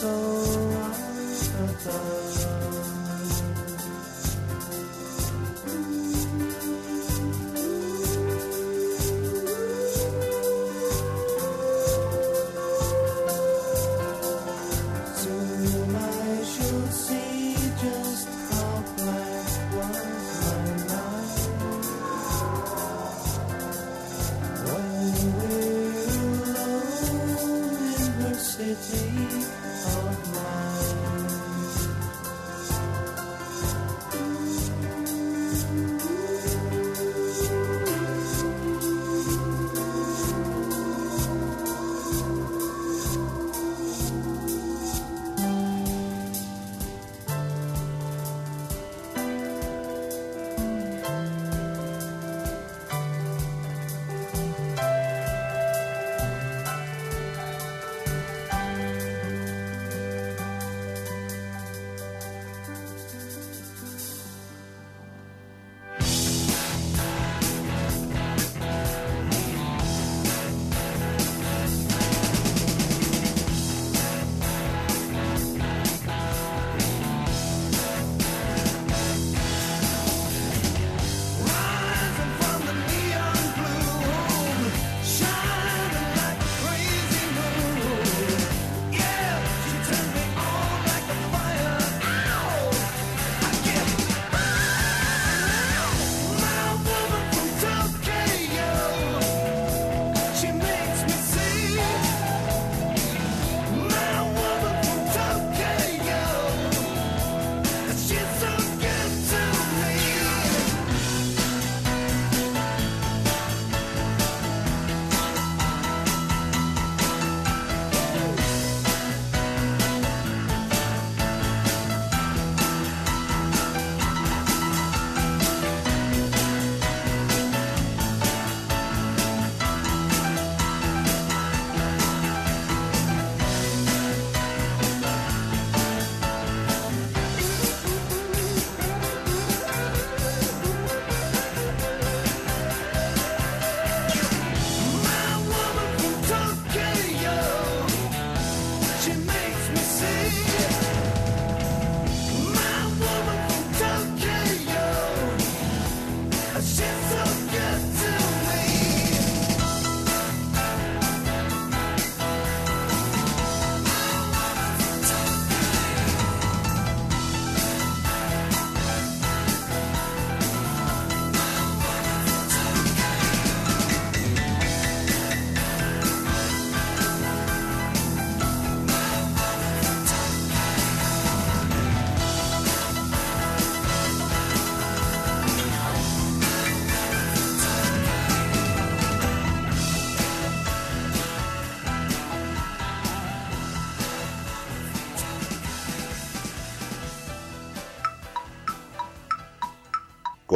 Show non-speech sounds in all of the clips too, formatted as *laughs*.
so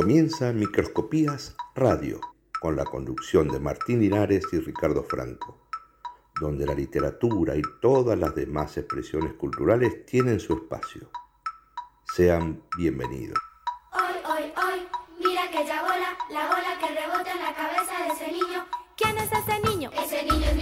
Comienza Microscopías Radio, con la conducción de Martín Linares y Ricardo Franco, donde la literatura y todas las demás expresiones culturales tienen su espacio. Sean bienvenidos. Hoy, hoy, hoy, mira que ya bola, la bola que rebota en la cabeza de ese niño. ¿Quién es ese niño? Ese niño es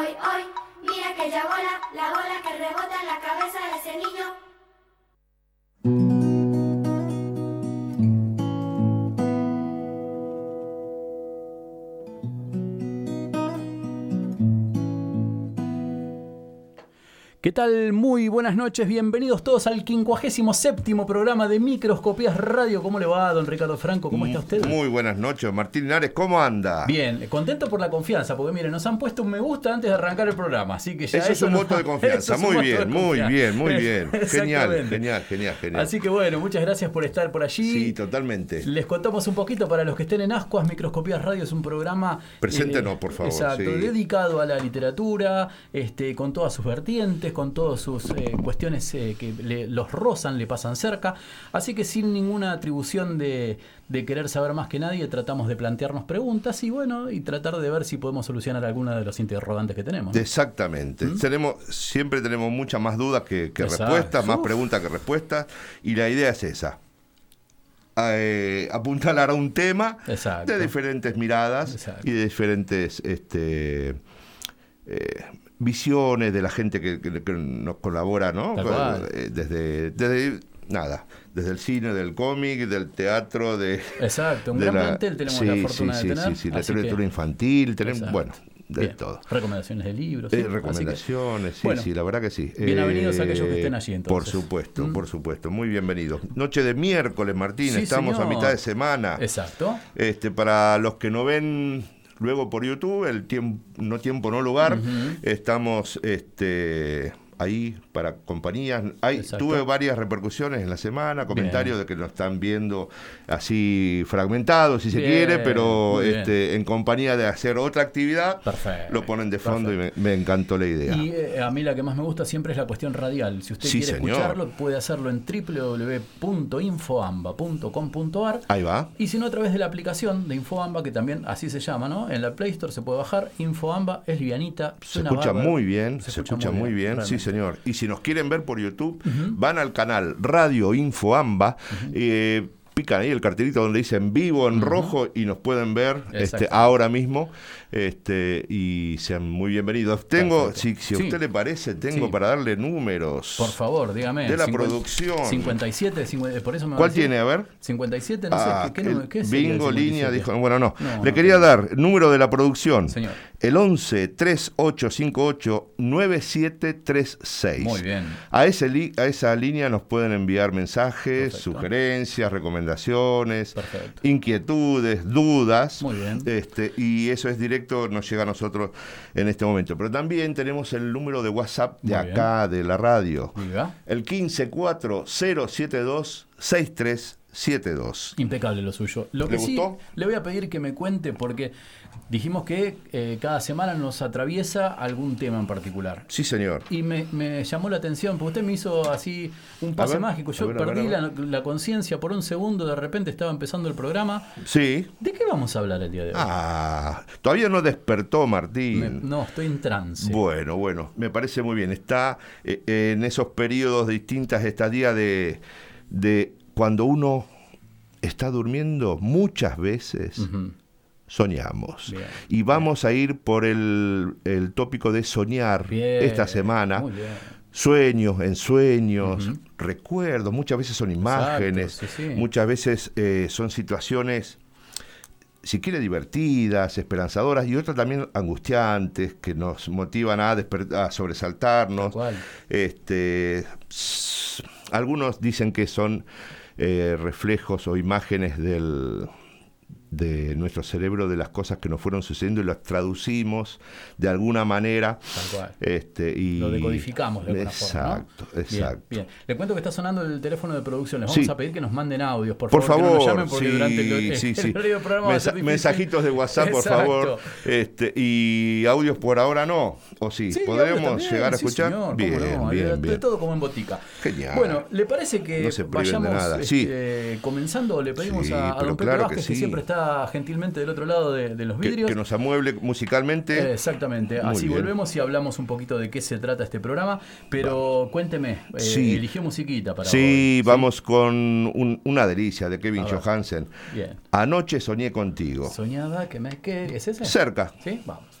Hoy, hoy, mira que ya bola, la bola que rebota en la cabeza de ese niño. ¿Qué tal? Muy buenas noches, bienvenidos todos al 57 programa de Microscopías Radio. ¿Cómo le va, don Ricardo Franco? ¿Cómo está usted? Muy buenas noches, Martín Linares, ¿cómo anda? Bien, contento por la confianza, porque miren, nos han puesto un me gusta antes de arrancar el programa, así que ya eso, es un voto de *laughs* confianza, muy bien, muy bien, *laughs* muy bien. Genial, genial, genial, genial. Así que bueno, muchas gracias por estar por allí. Sí, totalmente. Les contamos un poquito para los que estén en Ascuas, Microscopías Radio es un programa. eh, Preséntenos, por favor, Exacto, sí. dedicado a la literatura, este, con todas sus vertientes, con todas sus eh, cuestiones eh, que le- los rozan, le pasan cerca. Así que sin ninguna atribución de, de querer saber más que nadie, tratamos de plantearnos preguntas y bueno, y tratar de ver si podemos solucionar alguna de los interrogantes que tenemos. ¿no? Exactamente. Tenemos, siempre tenemos muchas más dudas que, respuestas, más Uf. preguntas que respuestas, y la idea es esa. Eh, apuntalar a un tema Exacto. de diferentes miradas Exacto. y de diferentes este, eh, visiones de la gente que, que- que nos colabora, ¿no? Eh, Desde, desde nada, desde el cine, del cómic, del teatro, de Exacto, un de gran la- plantel tenemos sí, la fortuna sí, de sí, tener. Sí, sí, la así que- literatura infantil, tenemos, Exacto. bueno, de Bien. todo. Recomendaciones de libros. Eh, sí, que- recomendaciones, sí, Bueno, sí, la verdad que sí. bienvenidos a aquellos que estén allí, Por entonces. supuesto, Mm. por supuesto, muy bienvenidos. Noche de miércoles, Martín, Sí, estamos señor. a mitad de semana. Exacto. Este, para los que no ven luego por YouTube, el tiempo, no tiempo, no lugar, estamos este, ahí para compañías. Hay, Exacto. tuve varias repercusiones en la semana, comentarios de que nos están viendo así fragmentados, si se Bien, quiere, pero bien. este, en compañía de hacer otra actividad, Perfecto, lo ponen de fondo y me, me encantó la idea. Y eh, a mí la que más me gusta siempre es la cuestión radial. Si usted Sí, quiere señor. escucharlo, puede hacerlo en www.infoamba.com.ar Ahí va. y si no a través de la aplicación de Infoamba, que también así se llama, ¿no? En la Play Store se puede bajar. Infoamba es livianita, Se escucha bárbaro. muy bien, se, escucha, muy bien, sí realmente. Señor. Y si nos quieren ver por YouTube, van al canal Radio Infoamba, eh, pican ahí el cartelito donde dice en vivo, en rojo, y nos pueden ver este, ahora mismo. Este, y sean muy bienvenidos. Tengo, si, Perfecto. si a Sí. usted le parece, tengo Sí. para darle números. Por favor, dígame. De la producción. 57, 50, por eso me a ¿Cuál decir- tiene? A ver. 57, no Ah, sé, ¿qué, qué, qué bingo, línea, 57? dijo. Bueno, no. No, Le quería dar número de la producción. Señor. El 11 3858 9736. Muy bien. A, ese li- a esa línea nos pueden enviar mensajes, Perfecto. sugerencias, recomendaciones, Perfecto. inquietudes, dudas. Muy bien. Este, y eso es directo, nos llega a nosotros en este momento. Pero también tenemos el número de WhatsApp de Muy bien. acá, de la radio. Diga. El 154072 6372. Impecable lo suyo. Lo ¿Le que sí, gustó? le voy a pedir que me cuente porque dijimos que eh, cada semana nos atraviesa algún tema en particular. Sí, señor. Y me, me llamó la atención, porque usted me hizo así un pase ver, mágico. Yo ver, perdí ver. la, la conciencia por un segundo, de repente estaba empezando el programa. Sí. ¿De qué vamos a hablar el día de hoy? Ah, todavía no despertó Martín. Me- no, estoy en trance. Bueno, bueno, me parece muy bien. Está eh, en esos periodos de distintas estadías de, de cuando uno está durmiendo, muchas veces. Soñamos. Bien, y vamos a ir por el, el tópico de soñar Bien, esta semana. Sueños, en sueños, Ujú. recuerdos, muchas veces son imágenes, Exacto, sí, sí. muchas veces eh, son situaciones, si quiere, divertidas, esperanzadoras y otras también angustiantes, que nos motivan a, a sobresaltarnos. Este, algunos dicen que son eh, reflejos o imágenes del, de nuestro cerebro de las cosas que nos fueron sucediendo y las traducimos de alguna manera. Tal cual. Este, y Lo decodificamos de alguna forma. ¿no? Exacto, Bien, exacto. Bien, Le cuento que está sonando el teléfono de producción. Les Sí. vamos a pedir que nos manden audios, por, Por favor. que no favor, llamen porque sí, durante el, sí, el del programa Mensa- mensajitos de WhatsApp, por favor. Este, y audios por ahora no. ¿O sí? ¿Podremos llegar a sí, escuchar? señor, bien, no, bien, de- bien. Todo como en botica. Genial. Bueno, ¿le parece que No vayamos este, comenzando? Le pedimos a, a don Pepe claro que Vázquez, que, sí. siempre está gentilmente del otro lado de, de los Que, vidrios. que nos amueble musicalmente. Eh, Exactamente, Muy así bien. volvemos y hablamos un poquito de qué se trata este programa, pero cuénteme, eh, Sí. eligió musiquita para sí, hoy, vamos con un- una delicia de Kevin. Johansen. Bien. Anoche soñé contigo. Soñaba que me quería. ¿Es ese? Cerca. Sí, vamos.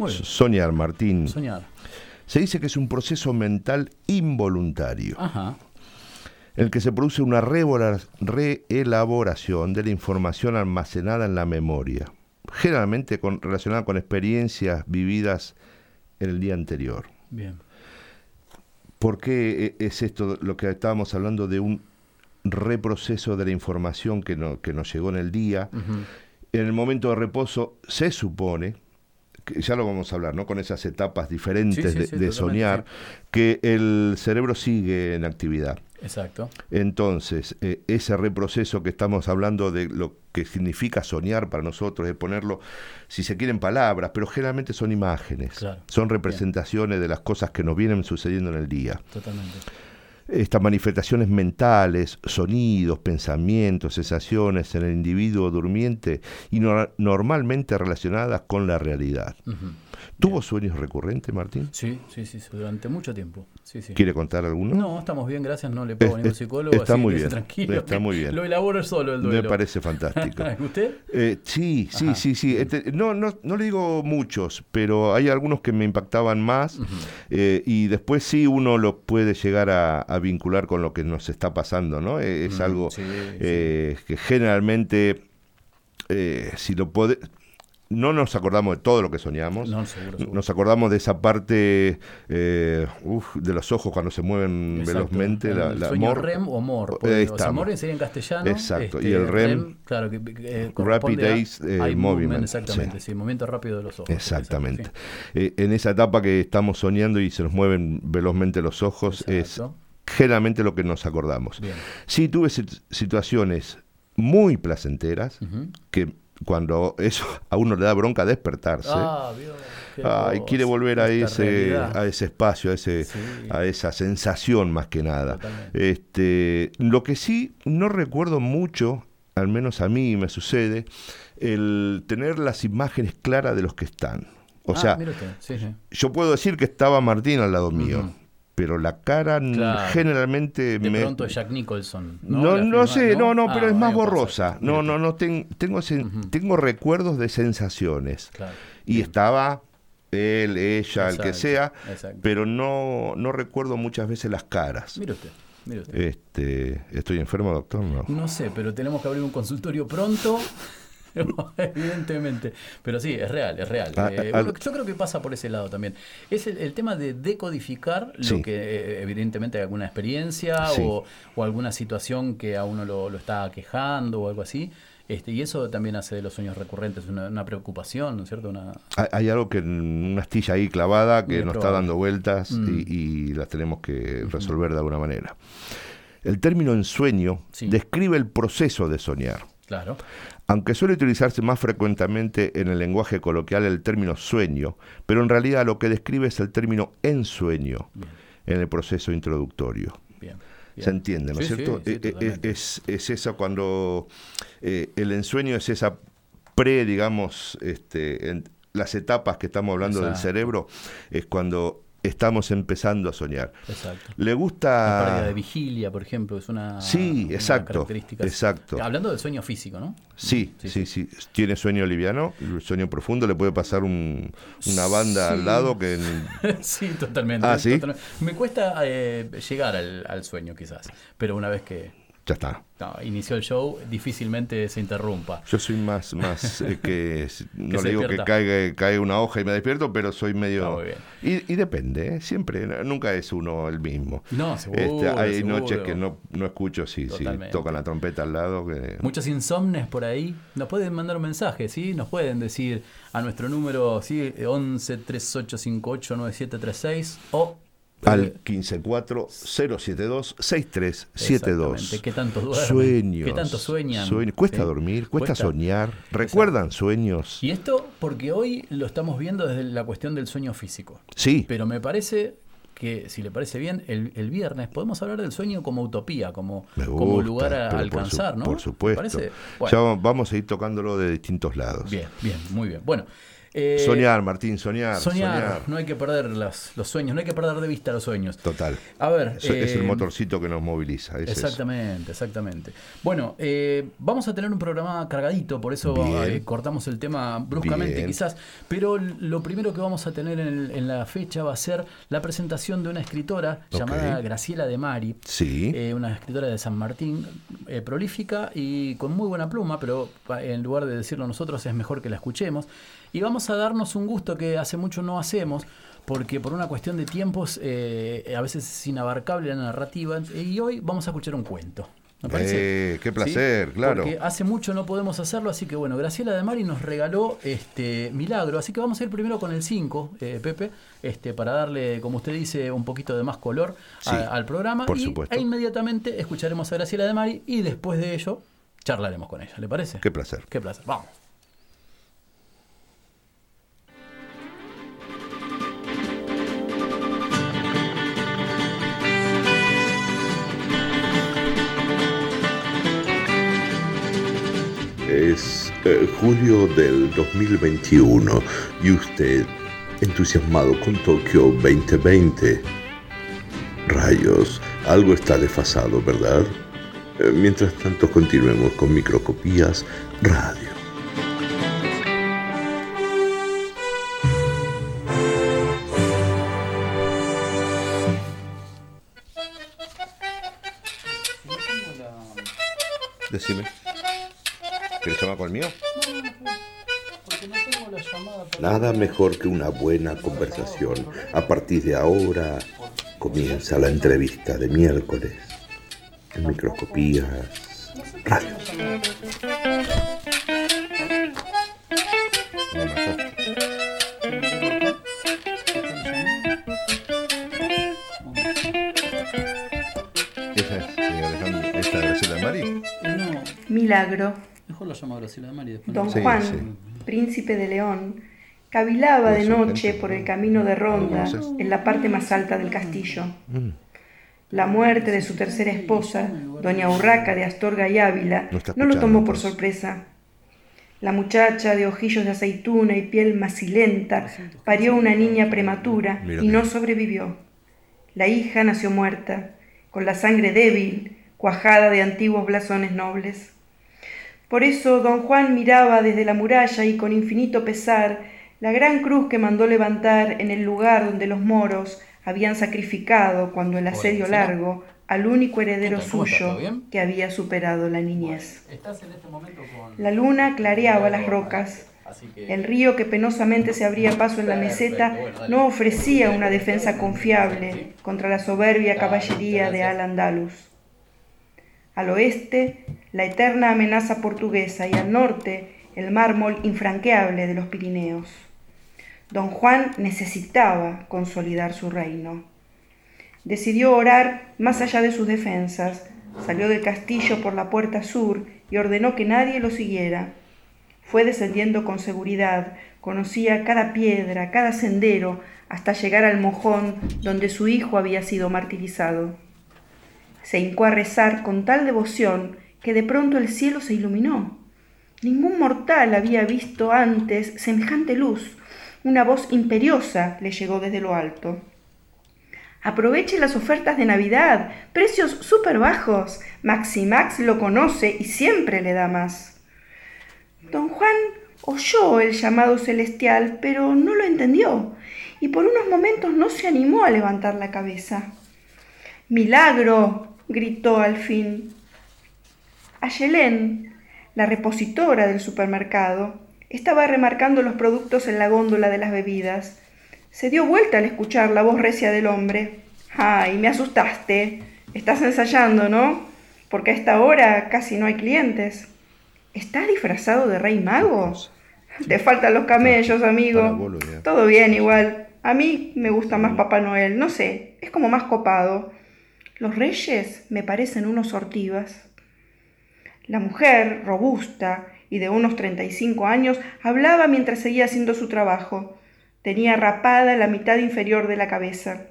Muy bien. Soñar, Martín. Soñar. Se dice que es un proceso mental involuntario, Ajá. en el que se produce una reelaboración de la información almacenada en la memoria, generalmente con- relacionada con experiencias vividas en el día anterior. Bien. ¿Por qué e- es esto lo que estábamos hablando de un reproceso de la información que, no- que nos llegó en el día? En el momento de reposo se supone, que ya lo vamos a hablar, ¿no? Con esas etapas diferentes Sí, de, sí, de soñar, que el cerebro sigue en actividad. Exacto. Entonces, eh, ese reproceso que estamos hablando de lo que significa soñar para nosotros, es ponerlo, si se quieren, palabras, pero generalmente son imágenes, Claro. son representaciones de las cosas que nos vienen sucediendo en el día. Totalmente. Estas manifestaciones mentales, sonidos, pensamientos, sensaciones en el individuo durmiente y no- normalmente relacionadas con la realidad. ¿Tuvo sueños recurrentes, Martín? Sí, sí, sí, durante mucho tiempo. Sí, sí. ¿Quiere contar alguno? No, estamos bien, gracias. No le pago a Es- ningún psicólogo. está así muy que bien, Tranquilo. está muy bien. Lo elaboro solo el duelo. Me parece fantástico. *laughs* ¿Usted? Eh, sí, sí, Ajá, sí, sí. Este, no, no, no le digo muchos, pero hay algunos que me impactaban más eh, y después sí uno lo puede llegar a, a vincular con lo que nos está pasando, ¿no? Eh, es algo sí, eh, que generalmente, eh, si lo pode- no nos acordamos de todo lo que soñamos. No, seguro, seguro. Nos acordamos de esa parte eh, uf, de los ojos cuando se mueven Exacto. velozmente. La, el la sueño MOR. REM o MOR. Ahí porque, o sea. MOR sería en castellano. este, Exacto, y el REM, claro, que, eh, Rapid corresponde a Eye, eh, Movement, Exactamente, sí. sí. movimiento rápido de los ojos. Exactamente. Eh, en esa etapa que estamos soñando y se nos mueven velozmente los ojos, es generalmente lo que nos acordamos. Bien. Sí, tuve sit- situaciones muy placenteras que cuando eso *laughs* a uno le da bronca despertarse. Ah, cosa, quiere volver a ese, a ese espacio, a, ese, Sí. a esa sensación más que nada. Totalmente. Este, lo que sí no recuerdo mucho, al menos a mí me sucede, el tener las imágenes claras de los que están. O Ah, sea, sí, sí. yo puedo decir que estaba Martín al lado mío. Pero la cara Claro. generalmente De me... pronto es Jack Nicholson. No, No, sé, no, no, pero Ah, es más algo pasa. borrosa. No, no, no, ten- tengo, sen- tengo recuerdos de sensaciones. Claro. Y estaba él, ella, el que Exacto, sea, exacto. pero no, no recuerdo muchas veces las caras. Mire usted, mire usted. Este, ¿Estoy enfermo, doctor? No. No sé, pero tenemos que abrir un consultorio pronto. *laughs* Evidentemente. Pero sí, es real, es real. Ah, Eh, ah, yo creo que pasa por ese lado también. Es el, el tema de decodificar lo que eh, evidentemente hay alguna experiencia Sí. o, o alguna situación que a uno lo, lo está quejando o algo así. Este, y eso también hace de los sueños recurrentes una, una preocupación, ¿no es cierto? Una, Hay, hay algo que una astilla ahí clavada que nos está dando vueltas Mm. y, y las tenemos que resolver de alguna manera. El término ensueño Sí. describe el proceso de soñar. claro. Aunque suele utilizarse más frecuentemente en el lenguaje coloquial el término sueño, pero en realidad lo que describe es el término ensueño Bien, en el proceso introductorio. bien. bien. ¿Se entiende, ¿no es cierto? sí, sí, Eh, eh, totalmente. es, es eso cuando eh, el ensueño es esa pre, digamos, este, en las etapas que estamos hablando del cerebro, es cuando estamos empezando a soñar. Exacto. Le La gusta... pérdida de vigilia, por ejemplo, es una, Sí, una exacto, característica. exacto. Hablando del sueño físico, ¿no? Sí, sí, sí, Tiene sueño liviano, sueño profundo, le puede pasar un- una banda Sí. al lado que... *laughs* sí, totalmente. Ah, ¿sí? totalmente. Me cuesta eh, llegar al, al sueño, quizás, pero una vez que Ya está. no, inició el show, difícilmente se interrumpa. Yo soy más, más *laughs* eh, que... No le digo que caiga, cae una hoja y me despierto, pero soy medio... Muy bien. Y, y depende, ¿eh? siempre, nunca es uno el mismo. No, seguro, Este, hay seguro. noches que no, no escucho, sí, sí, Totalmente. tocan la trompeta al lado. Que... Muchos insomnes por ahí nos pueden mandar un mensaje, ¿sí? Nos pueden decir a nuestro número, ¿sí? 11 3858 9736 o Al eh, 154-072-6372. Exactamente. ¿Qué tanto duermen? Sueños. ¿Qué tanto sueñan? Cuesta Sí. dormir, cuesta, Cuesta. soñar. ¿Recuerdan sueños? Y esto porque hoy lo estamos viendo desde la cuestión del sueño físico. Sí. Pero me parece que, si le parece bien, el, el viernes podemos hablar del sueño como utopía, como, como lugar a, por alcanzar, su- ¿no? Por ¿Me supuesto. Ya vamos a ir tocándolo de distintos lados. bien, bien, muy bien. Bueno, eh, soñar, Martín, soñar. soñar, Soñar. no hay que perder las- los sueños, no hay que perder de vista los sueños. Total. A ver, es el eh, motorcito que nos moviliza. es eso. Exactamente, exactamente. Bueno, eh, vamos a tener un programa cargadito, por eso cortamos el tema bruscamente Bien. quizás, pero lo primero que vamos a tener en, el- en la fecha va a ser la presentación de una escritora llamada Graciela de Mari, Sí. una escritora de San Martín, prolífica y con muy buena pluma, pero en lugar de decirlo nosotros es mejor que la escuchemos. Y vamos a darnos un gusto que hace mucho no hacemos, porque por una cuestión de tiempos eh, a veces es inabarcable la narrativa, y hoy vamos a escuchar un cuento. ¿Me parece? Eh, qué placer, claro. Porque hace mucho no podemos hacerlo, así que bueno, Graciela de Mari nos regaló este milagro, así que vamos a ir primero con el 5, eh, Pepe, este, para darle, como usted dice, un poquito de más color a- al programa. por y, supuesto. E inmediatamente escucharemos a Graciela de Mari y después de ello charlaremos con ella, ¿le parece? Qué placer. Qué placer, vamos. Es eh, julio del 2021 y usted entusiasmado con Tokio 2020. Rayos, algo está desfasado, ¿verdad? Eh, mientras tanto, continuemos con Microcopías Radio. Decime. ¿Quieres tomar con el mío? Porque no tengo Nada mejor que una buena conversación. A partir de ahora comienza la entrevista de miércoles en Microscopías Radio. Esa es, señor Alejandro, esta Graciela Mari. No, Milagro. Mejor lo llamo a Graciela de Mari después. Don Sí, Juan, sí. príncipe de León, cavilaba de noche por el ¿no? camino de ¿Lo ronda en la parte más alta del castillo. Mm. La muerte de su tercera esposa, doña Urraca de Astorga y Ávila, No lo tomó por sorpresa. La muchacha de ojillos de aceituna y piel macilenta parió una niña prematura y no sobrevivió. La hija nació muerta, con la sangre débil, cuajada de antiguos blasones nobles. Por eso don Juan miraba desde la muralla y con infinito pesar la gran cruz que mandó levantar en el lugar donde los moros habían sacrificado cuando el asedio largo al único heredero suyo que había superado la niñez. Estás en este momento con... La luna clareaba las rocas. Que... El río que penosamente se abría paso en la meseta no ofrecía una defensa confiable contra la soberbia caballería de Al-Andalus. Al oeste, la eterna amenaza portuguesa y al norte, el mármol infranqueable de los Pirineos. Don Juan necesitaba consolidar su reino. Decidió orar más allá de sus defensas, salió del castillo por la puerta sur y ordenó que nadie lo siguiera. Fue descendiendo con seguridad, conocía cada piedra, cada sendero, hasta llegar al mojón donde su hijo había sido martirizado. Se hincó a rezar con tal devoción que de pronto el cielo se iluminó. Ningún mortal había visto antes semejante luz. Una voz imperiosa le llegó desde lo alto. Aproveche las ofertas de Navidad, precios súper bajos. Maximax lo conoce y siempre le da más. Don Juan oyó el llamado celestial, pero no lo entendió, y por unos momentos no se animó a levantar la cabeza. Milagro, gritó al fin. Ayelén, la repositora del supermercado, estaba remarcando los productos en la góndola de las bebidas. Se dio vuelta al escuchar la voz recia del hombre. ¡Ay, me asustaste! Estás ensayando, ¿no? Porque a esta hora casi no hay clientes. ¿Estás disfrazado de rey mago? Te faltan los camellos, amigo. Todo bien igual. A mí me gusta más Papá Noel, no sé, es como más copado. Los reyes me parecen unos sortivas. La mujer, robusta y de unos 35 años, hablaba mientras seguía haciendo su trabajo. Tenía rapada la mitad inferior de la cabeza.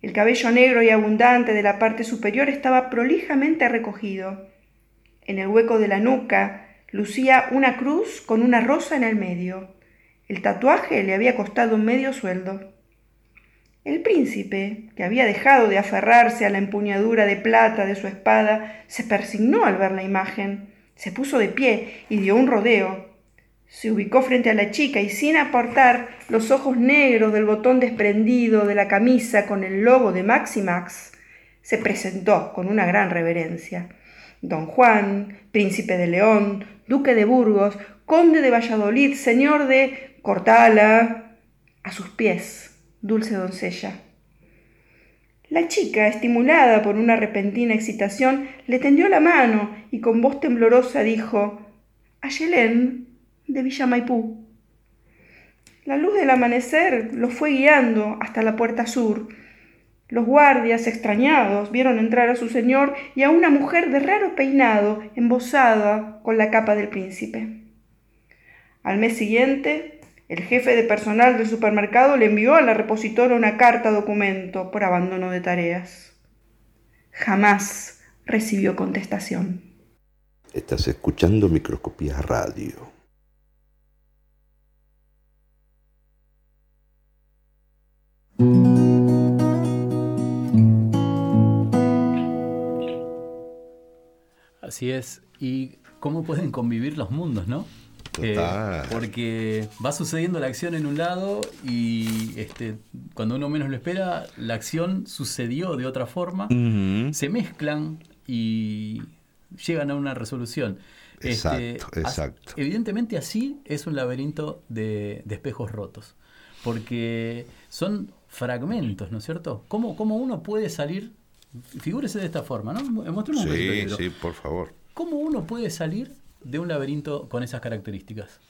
El cabello negro y abundante de la parte superior estaba prolijamente recogido. En el hueco de la nuca lucía una cruz con una rosa en el medio. El tatuaje le había costado medio sueldo. El príncipe, que había dejado de aferrarse a la empuñadura de plata de su espada, se persignó al ver la imagen, se puso de pie y dio un rodeo. Se ubicó frente a la chica y sin apartar los ojos negros del botón desprendido de la camisa con el logo de Maximax, se presentó con una gran reverencia. Don Juan, príncipe de León, duque de Burgos, conde de Valladolid, señor de Cortala, a sus pies, dulce doncella. La chica, estimulada por una repentina excitación, le tendió la mano y con voz temblorosa dijo Ayelén, de Villa Maipú. La luz del amanecer los fue guiando hasta la puerta sur. Los guardias, extrañados, vieron entrar a su señor y a una mujer de raro peinado, embosada con la capa del príncipe. Al mes siguiente, el jefe de personal del supermercado le envió a la repositora una carta documento por abandono de tareas. Jamás recibió contestación. Estás escuchando Microscopía Radio. Así es. ¿Y cómo pueden convivir los mundos, no? Eh, porque va sucediendo la acción en un lado y este, cuando uno menos lo espera, la acción sucedió de otra forma, se mezclan y llegan a una resolución. Este, Exacto, exacto. evidentemente así es un laberinto de, de espejos rotos, porque son fragmentos, ¿no es cierto? ¿Cómo, cómo uno puede salir? Figúrese de esta forma, ¿no? Mostremos un Sí, libro. sí, por favor. ¿Cómo uno puede salir de un laberinto con esas características?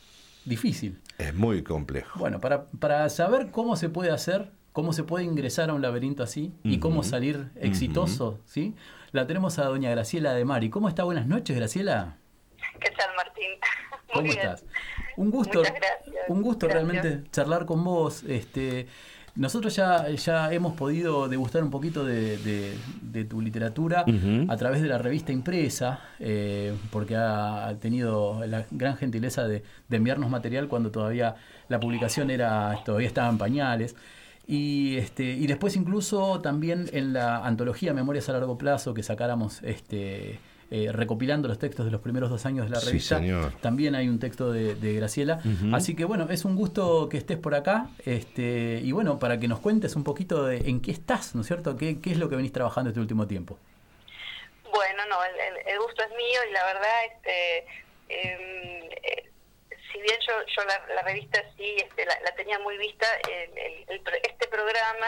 Difícil. Es muy complejo. Bueno, para, para saber cómo se puede hacer, cómo se puede ingresar a un laberinto así y cómo salir exitoso, ¿sí? La tenemos a doña Graciela de Mari. ¿Cómo está? Buenas noches, Graciela. ¿Qué tal, Martín? *laughs* Muy ¿Cómo bien. estás? Un gusto, un gusto Gracias. realmente charlar con vos. Este, nosotros ya, ya hemos podido degustar un poquito de, de- de tu literatura a través de la revista impresa, eh, porque ha tenido la gran gentileza de, de enviarnos material cuando todavía la publicación era todavía estaba en pañales. Y, este, y después incluso también en la antología Memorias a largo plazo que sacáramos este, eh, recopilando los textos de los primeros dos años de la Sí, revista, señor. también hay un texto de, de Graciela. Así que bueno, es un gusto que estés por acá. Este, y bueno, para que nos cuentes un poquito de en qué estás, ¿no es cierto? ¿Qué, qué es lo que venís trabajando este último tiempo? Bueno, no, el, el- el gusto es mío y la verdad, este, em, eh, si bien yo, yo la, la revista sí este, la, la tenía muy vista, el- el- el pro- este programa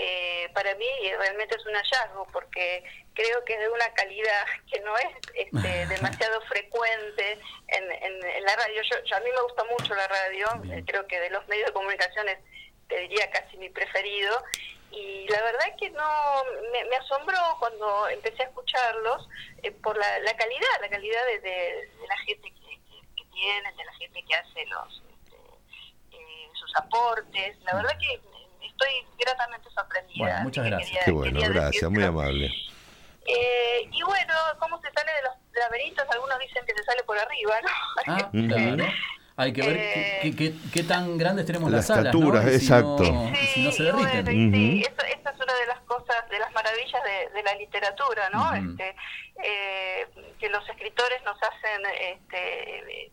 eh, para mí realmente es un hallazgo porque creo que es de una calidad *laughs* que no es este, *laughs* demasiado frecuente en, en- en la radio. Yo, yo- a mí me gusta mucho la radio, Bien. eh, creo que de los medios de comunicaciones te diría casi mi preferido. Y la verdad que no me, me asombró cuando empecé a escucharlos eh, por la, la calidad, la calidad de, de- de la gente que, que- que tienen, de la gente que hace los este, eh, sus aportes. La verdad que estoy gratamente sorprendida. Bueno, muchas gracias. quería- Qué bueno, gracias, muy amable. Eh, y bueno, ¿cómo se sale de los laberintos? Algunos dicen que se sale por arriba, ¿no? Ah, *laughs* claro. Hay que ver Eh, qué, qué- qué tan grandes tenemos La las salas, estatura, ¿no? Y si exacto. no- y si no se y bueno, derriten. y sí, eso, esa es una de las cosas, de las maravillas de, de la literatura, ¿no? Este, eh, que los escritores nos hacen, este, eh,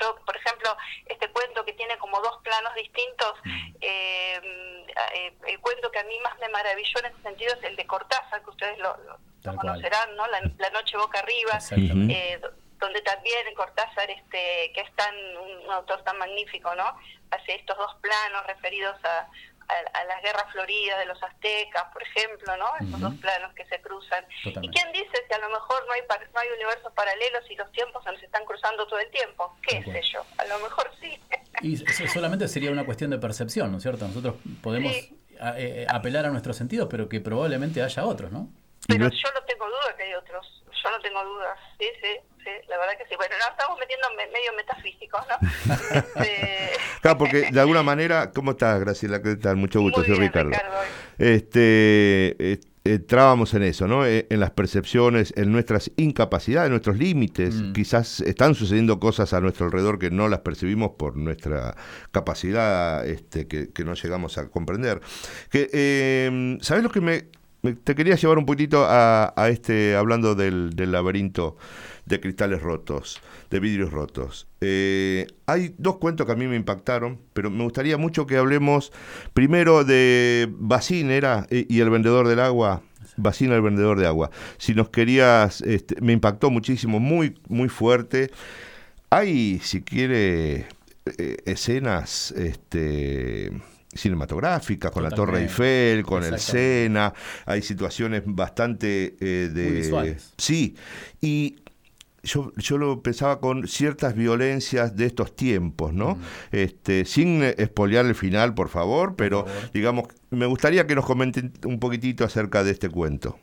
yo, por ejemplo, este cuento que tiene como dos planos distintos, eh, eh, el cuento que a mí más me maravilló en ese sentido es el de Cortázar, que ustedes lo, conocerán, ¿no? La, La noche boca arriba, eh, do- donde también Cortázar, este, que es tan un autor tan magnífico, ¿no? Hace estos dos planos referidos a, a, a las guerras floridas de los aztecas, por ejemplo, ¿no? Esos dos planos que se cruzan. Totalmente. ¿Y quién dice si a lo mejor no hay par- no hay universos paralelos y los tiempos se nos están cruzando todo el tiempo? ¿Qué sé yo? A lo mejor sí. Y eso solamente sería una cuestión de percepción, ¿no es cierto? Nosotros podemos Sí. a- eh, apelar a nuestros sentidos, pero que probablemente haya otros, ¿no? Pero yo no tengo duda que hay otros. Yo no tengo dudas. Sí, sí, sí. La verdad que sí. Bueno, nos estamos metiendo me- medio metafísicos, ¿no? *laughs* Este, Claro, porque de alguna manera, ¿cómo estás, Graciela? ¿Qué tal? Mucho gusto, Muy soy bien, Ricardo. Ricardo. Este, eh, entrábamos en eso, ¿no? Eh, En las percepciones, en nuestras incapacidades, en nuestros límites. Mm. Quizás están sucediendo cosas a nuestro alrededor que no las percibimos por nuestra capacidad este, que, que no llegamos a comprender. Que, eh, ¿Sabes lo que me, me- Te quería llevar un poquitito a, a este, hablando del, del laberinto de cristales rotos, de vidrios rotos. Eh, hay dos cuentos que a mí me impactaron, pero me gustaría mucho que hablemos primero de Bacín, era, y el vendedor del agua. Bacín, el vendedor de agua. Si nos querías, este, me impactó muchísimo, muy, muy fuerte. Hay, si quiere, eh, escenas este, cinematográficas con la Torre. Eiffel, con el. Sena. Hay situaciones bastante eh, de... Muy visuales. Sí, y yo, yo lo pensaba con ciertas violencias de estos tiempos, ¿no? Este, sin eh, espolear el final, por favor, pero favor. digamos, me gustaría que nos comenten un poquitito acerca de este cuento.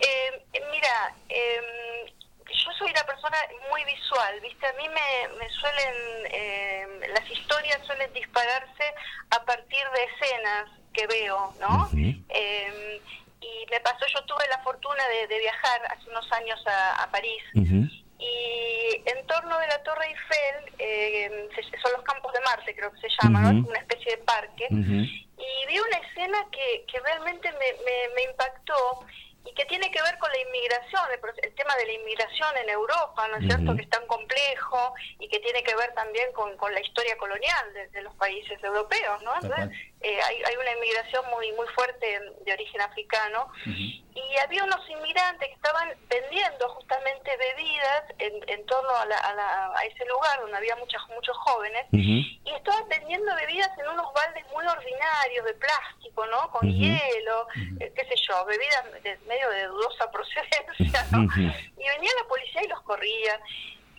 Eh, mira, eh, yo soy una persona muy visual, ¿viste? A mí me, me suelen, eh, las historias suelen dispararse a partir de escenas que veo, ¿no? Eh, y me pasó, yo tuve la fortuna de, de viajar hace unos años a, a París. Y en torno de la Torre Eiffel, eh, son los campos de Marte, creo que se llama, ¿no? Ujú. Es una especie de parque. Y vi una escena que, que realmente me, me, me impactó y que tiene que ver con la inmigración, el, el, tema de la inmigración en Europa, ¿no es cierto?, que es tan complejo y que tiene que ver también con, con la historia colonial de, de los países europeos, ¿no? Eh, hay, hay, una inmigración muy muy fuerte de origen africano y había unos inmigrantes que estaban vendiendo justamente bebidas en, en torno a, la, a, ese lugar donde había muchas, muchos jóvenes y estaban vendiendo bebidas en unos baldes muy ordinarios de plástico, ¿no? Con hielo, eh, qué sé yo, bebidas de medio de dudosa *laughs* procedencia, ¿no? Y venía la policía y los corría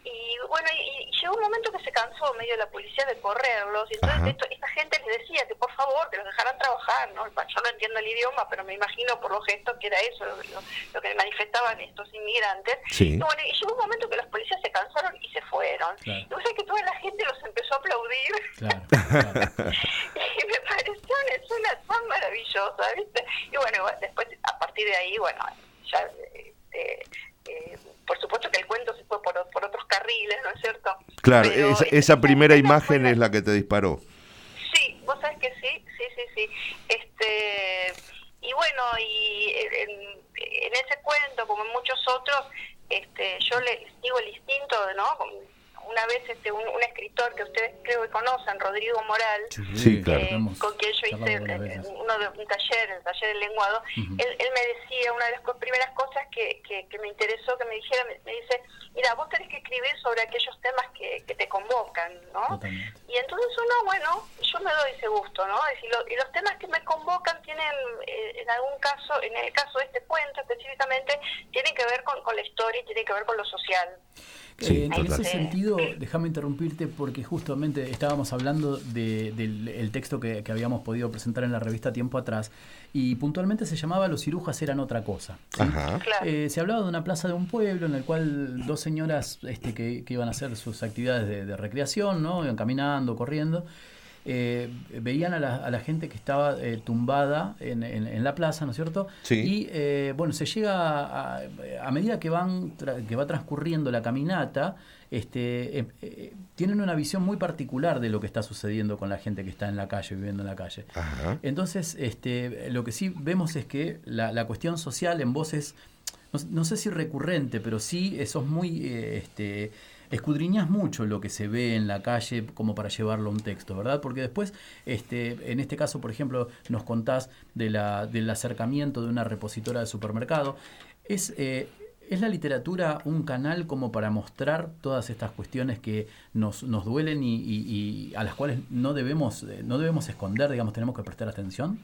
y bueno, y, llegó un momento que se cansó medio la policía de correrlos, y entonces esta gente les decía que por favor, que los dejaran trabajar, ¿no? Yo no entiendo el idioma, pero me imagino por los gestos que era eso lo, que manifestaban estos inmigrantes. Y bueno, y llegó un momento que los policías se cansaron y se fueron. Y vos sabés que toda la gente los empezó a aplaudir. *laughs* y me pareció una escena tan maravillosa, ¿viste? Y bueno, después, a partir de ahí, bueno, ya... Eh, eh, por supuesto que el cuento se fue por, por otros carriles, ¿no es cierto? Claro, esa, esa primera imagen es la que te disparó. Sí, vos sabés que sí, sí, sí, sí. Este, y bueno, y en, en ese cuento, como en muchos otros, este, yo le sigo el instinto, ¿no? Una vez este, un, escritor que ustedes creo que conocen, Rodrigo Moral, eh, con quien yo hice eh, uno de, un taller, el taller del lenguado, él, él, me decía, una de las primeras cosas que, que, me interesó que me dijera, me, dice, mira, vos tenés que escribir sobre aquellos temas que, que te convocan, ¿no? Y entonces uno, bueno, yo me doy ese gusto, ¿no? y los temas que me convocan tienen, eh, en algún caso, en el caso de este cuento específicamente, tienen que ver con, con la historia y tienen que ver con lo social. Eh, en ese sentido, déjame interrumpirte porque justamente estábamos hablando de, del texto que, habíamos podido presentar en la revista tiempo atrás y puntualmente se llamaba Los cirujas eran otra cosa. Eh, se hablaba de una plaza de un pueblo en el cual dos señoras este, que, iban a hacer sus actividades de, de recreación, ¿no? iban caminando, corriendo eh, veían a la, a la, gente que estaba eh, tumbada en, en, la plaza, ¿no es cierto? Y eh, bueno, se llega a, a medida que van que va transcurriendo la caminata, este, tienen una visión muy particular de lo que está sucediendo con la gente que está en la calle, viviendo en la calle. Entonces, este, lo que sí vemos es que la, la cuestión social en voces, no, no, sé si recurrente, pero sí eso es muy este, escudriñas mucho lo que se ve en la calle como para llevarlo a un texto, ¿verdad? Porque después, este, en este caso, por ejemplo, nos contás de la, del acercamiento de una repositora de supermercado. Es, eh, ¿Es la literatura un canal como para mostrar todas estas cuestiones que nos, nos duelen y, y, a las cuales no debemos, eh, no debemos esconder, digamos, tenemos que prestar atención?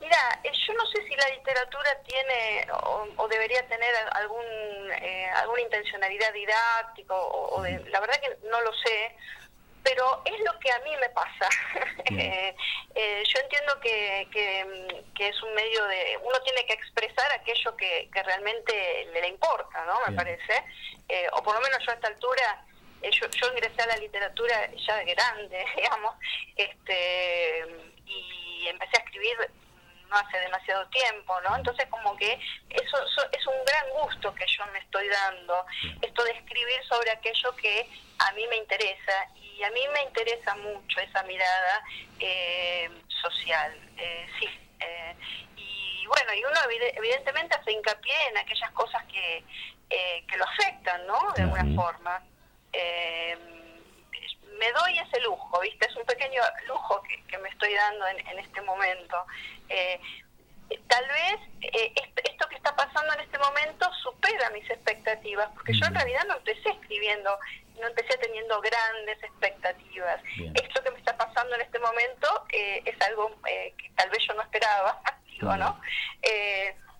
Mira, eh, yo no sé si la literatura tiene o, debería tener algún eh, alguna intencionalidad didáctica o, de, la verdad que no lo sé, pero es lo que a mí me pasa. *laughs* Eh, eh, yo entiendo que, que, es un medio de uno tiene que expresar aquello que, que realmente le, importa, ¿no? Me parece, o por lo menos yo a esta altura. Yo, yo ingresé a la literatura ya de grande, *laughs* digamos, este, y empecé a escribir no hace demasiado tiempo, ¿no? Entonces como que eso, es un gran gusto que yo me estoy dando, esto de escribir sobre aquello que a mí me interesa y a mí me interesa mucho esa mirada eh, social, eh, sí. Eh, y bueno, y uno evidentemente hace hincapié en aquellas cosas que, que lo afectan, ¿no? De alguna forma. Me doy ese lujo, ¿viste? Es un pequeño lujo que, que me estoy dando en, en este momento. Eh, tal vez eh, esto que está pasando en este momento supera mis expectativas, porque yo en realidad no empecé escribiendo, no empecé teniendo grandes expectativas. Esto que me está pasando en este momento eh, es algo que tal vez yo no esperaba, *laughs* digo, ¿no?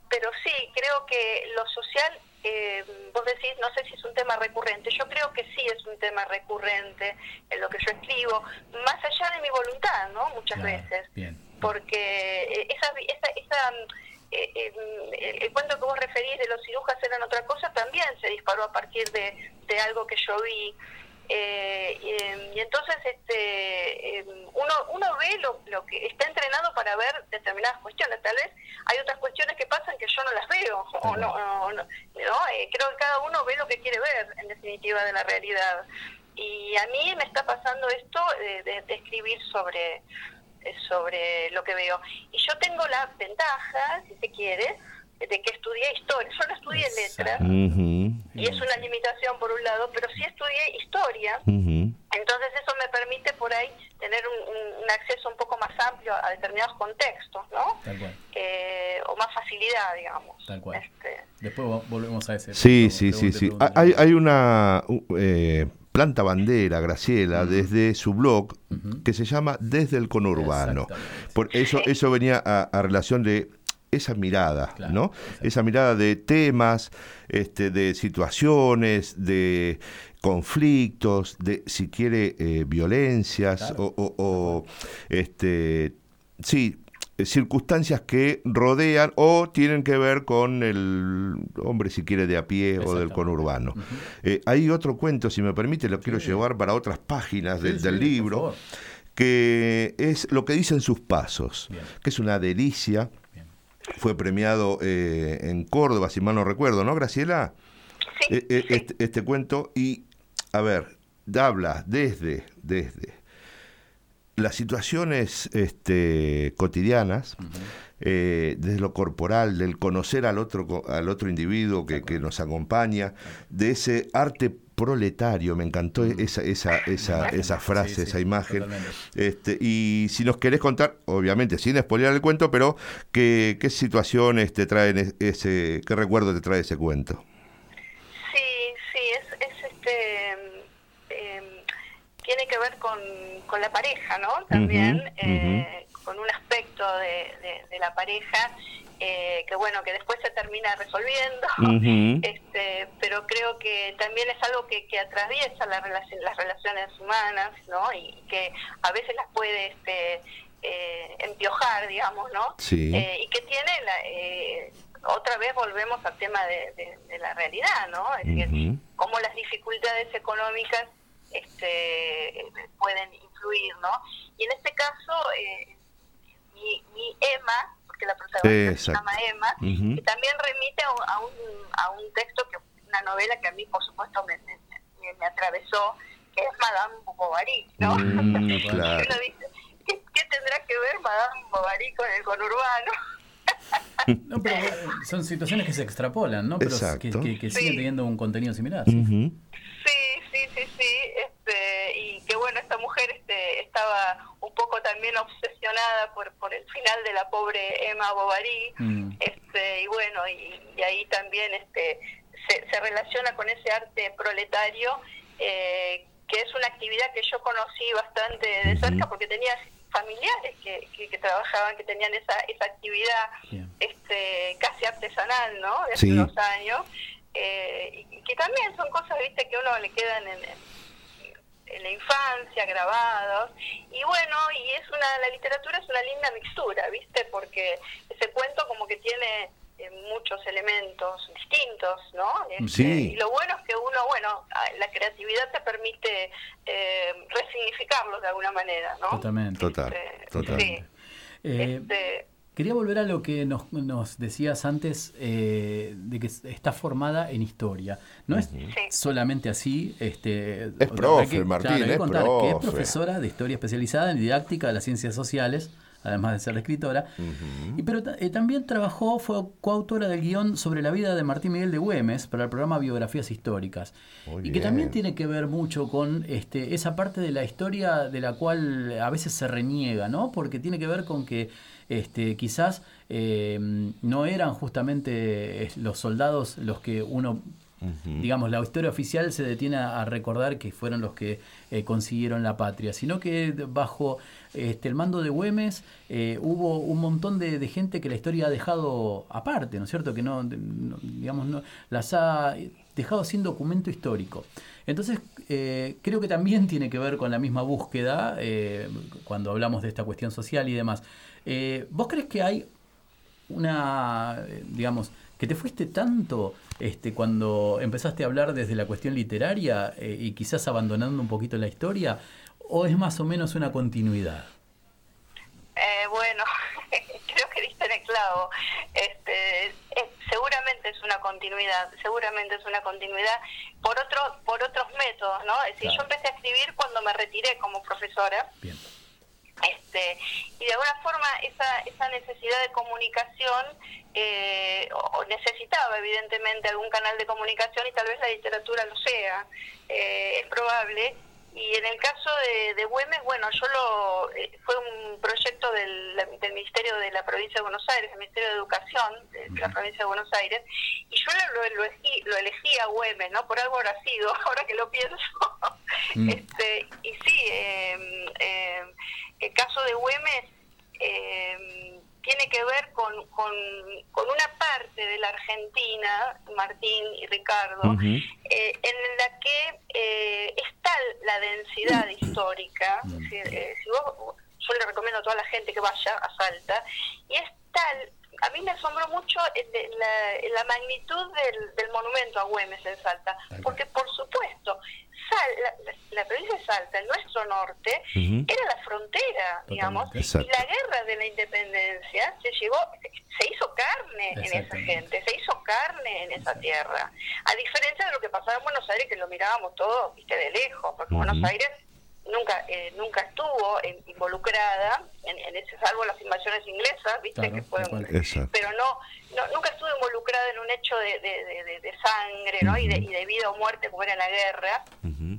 pero sí, creo que lo social eh, vos decís, no sé si es un tema recurrente, yo creo que sí es un tema recurrente en lo que yo escribo, más allá de mi voluntad, ¿no? Muchas veces. Porque eh, esa, esa, esa eh, eh, el, cuento que vos referís de los cirujas eran otra cosa también se disparó a partir de, de algo que yo vi. Eh, y, entonces este em, uno uno ve lo, lo, que está entrenado para ver determinadas cuestiones. Tal vez hay otras cuestiones que pasan que yo no las veo o no, no, eh, creo que cada uno ve lo que quiere ver en definitiva de la realidad. Y a mí me está pasando esto de, de, escribir sobre eh, sobre lo que veo. Y yo tengo la ventaja si se quiere de que estudié historia. Yo no estudié letras. Ujú, y es una limitación por un lado, pero sí estudié historia. Entonces eso me permite por ahí tener un, un- un acceso un poco más amplio a determinados contextos, ¿no? Tal cual, Eh, o más facilidad, digamos. tal cual. Este, Después vo- volvemos a ese. Sí, Pregunte, sí, sí, sí. pregunte. Hay, hay una uh, eh, planta bandera, Graciela, desde su blog que se llama Desde el conurbano. Por eso, eso venía a, a relación de esa mirada, Claro, ¿no? exacto. Esa mirada de temas, este, de situaciones, de conflictos, de si quiere eh, violencias Claro. o, o- o, este, sí, circunstancias que rodean o tienen que ver con el hombre, si quiere, de a pie o del conurbano. Eh, hay otro cuento, si me permite, lo quiero Sí. llevar para otras páginas del, Sí, del sí, por libro, que es lo que dicen sus pasos, Bien. que es una delicia. Fue premiado eh, en Córdoba, si mal no recuerdo, ¿no, Graciela? sí, Eh, eh, sí. este, este cuento y, a ver, habla desde, desde las situaciones este, cotidianas, eh, desde lo corporal, del conocer al otro, al otro individuo que, que nos acompaña, de ese arte proletario, me encantó esa, esa, esa, esa frase, Mm. Sí, esa imagen. totalmente. Este, y si nos querés contar, obviamente sin spoilear el cuento, pero qué, qué situaciones te traen es- ese, qué recuerdo te trae ese cuento. Sí, sí, es, es este. em, tiene que ver con, con la pareja, ¿no? También, eh, con un aspecto de, de- de la pareja eh, que, bueno, que después se termina resolviendo. *laughs* Este, pero creo que también es algo que, que atraviesa la relación, las relaciones humanas, ¿no? Y que a veces las puede este, eh, empiojar, digamos, ¿no? Sí. Eh, y que tiene, la, eh, otra vez volvemos al tema de, de- de la realidad, ¿no? Es decir, cómo las dificultades económicas este, pueden influir, ¿no? Y en este caso, eh, mi, mi Emma, porque la protagonista se llama Emma, que también remite a un, a un, a un texto, que una novela que a mí, por supuesto, me, me, me- me atravesó, que es Madame Bovary, ¿no? Mm, Y *laughs* claro. uno dice, ¿qué, qué tendrá que ver Madame Bovary con el conurbano? *laughs* No, pero eh, son situaciones que se extrapolan, ¿no? Pero que, Exacto. que- que Sí. siguen teniendo un contenido similar. Sí, sí, sí, sí, este, y que bueno, esta mujer este, estaba un poco también obsesionada por, por el final de la pobre Emma Bovary, Mm. este, y bueno, y, y ahí también este, se, se relaciona con ese arte proletario, eh, que es una actividad que yo conocí bastante de cerca porque tenía familiares que, que, que trabajaban, que tenían esa, esa actividad este casi artesanal, ¿no? De hace unos años. eh, y, que también son cosas, viste, que a uno le quedan en, en- la infancia, grabados. Y bueno, y es una, la literatura es una linda mixtura, viste, porque ese cuento como que tiene muchos elementos distintos, ¿no? Este, Sí. Y lo bueno es que uno, bueno, la creatividad te permite eh, resignificarlos de alguna manera, ¿no? Totalmente. Total, Este, total. Sí. Eh, Este, Quería volver a lo que nos, nos decías antes eh, de que está formada en historia. No es solamente así. Este, Es profe, que- Martín, claro, es contar que es profe. profesora de historia especializada en didáctica de las ciencias sociales, además de ser escritora. y, pero eh, también trabajó, fue coautora del guion sobre la vida de Martín Miguel de Güemes para el programa Biografías Históricas. Muy y que también tiene que ver mucho con este, esa parte de la historia de la cual a veces se reniega, ¿no? Porque tiene que ver con que este, quizás eh, no eran justamente los soldados los que uno, digamos, la historia oficial se detiene a, a recordar que fueron los que eh, consiguieron la patria, sino que bajo este, el mando de Güemes eh, hubo un montón de, gente que la historia ha dejado aparte, ¿no es cierto? Que no, digamos, no, las ha dejado sin documento histórico. Entonces, eh, creo que también *laughs* tiene que ver con la misma búsqueda eh, cuando hablamos de esta cuestión social y demás. ¿Vos crees que hay una, digamos, que te fuiste tanto este, cuando empezaste a hablar desde la cuestión literaria y quizás abandonando un poquito la historia? ¿O es más o menos una continuidad? Eh, bueno, *laughs* creo que diste en el clavo. Este, seguramente es una continuidad, seguramente es una continuidad por otro, por otros métodos, ¿no? Es decir, Claro. yo empecé a escribir cuando me retiré como profesora. Bien. Este, y de alguna forma esa, esa necesidad de comunicación eh, o necesitaba evidentemente algún canal de comunicación y tal vez la literatura lo sea, eh, es probable. Y en el caso de, de Güemes, bueno, yo lo eh, fue un proyecto del, del, Ministerio de la Provincia de Buenos Aires, el Ministerio de Educación de, la Provincia de Buenos Aires, y yo lo, lo, elegí, lo elegí a Güemes, ¿no? Por algo habrá sido, *laughs* ahora que lo pienso. Mm. este, y sí, eh, el caso de Güemes eh, tiene que ver con, con, una parte de la Argentina, Martín y Ricardo, eh, en la que eh, está la densidad histórica. Eh, si vos, yo le recomiendo a toda la gente que vaya a Salta, y es tal a mí me asombró mucho la, magnitud del, monumento a Güemes en Salta, porque por supuesto, la, provincia de Salta, en nuestro norte, era la frontera, digamos, y la guerra de la independencia se llevó, se hizo carne en esa gente, se hizo carne en esa tierra, a diferencia de lo que pasaba en Buenos Aires, que lo mirábamos todo, viste, de lejos, porque Buenos Aires nunca eh, nunca estuvo involucrada en, en ese salvo las invasiones inglesas viste que fueron pero no, no, nunca estuvo involucrada en un hecho de, de, de, sangre no y, de, vida o muerte como era la guerra.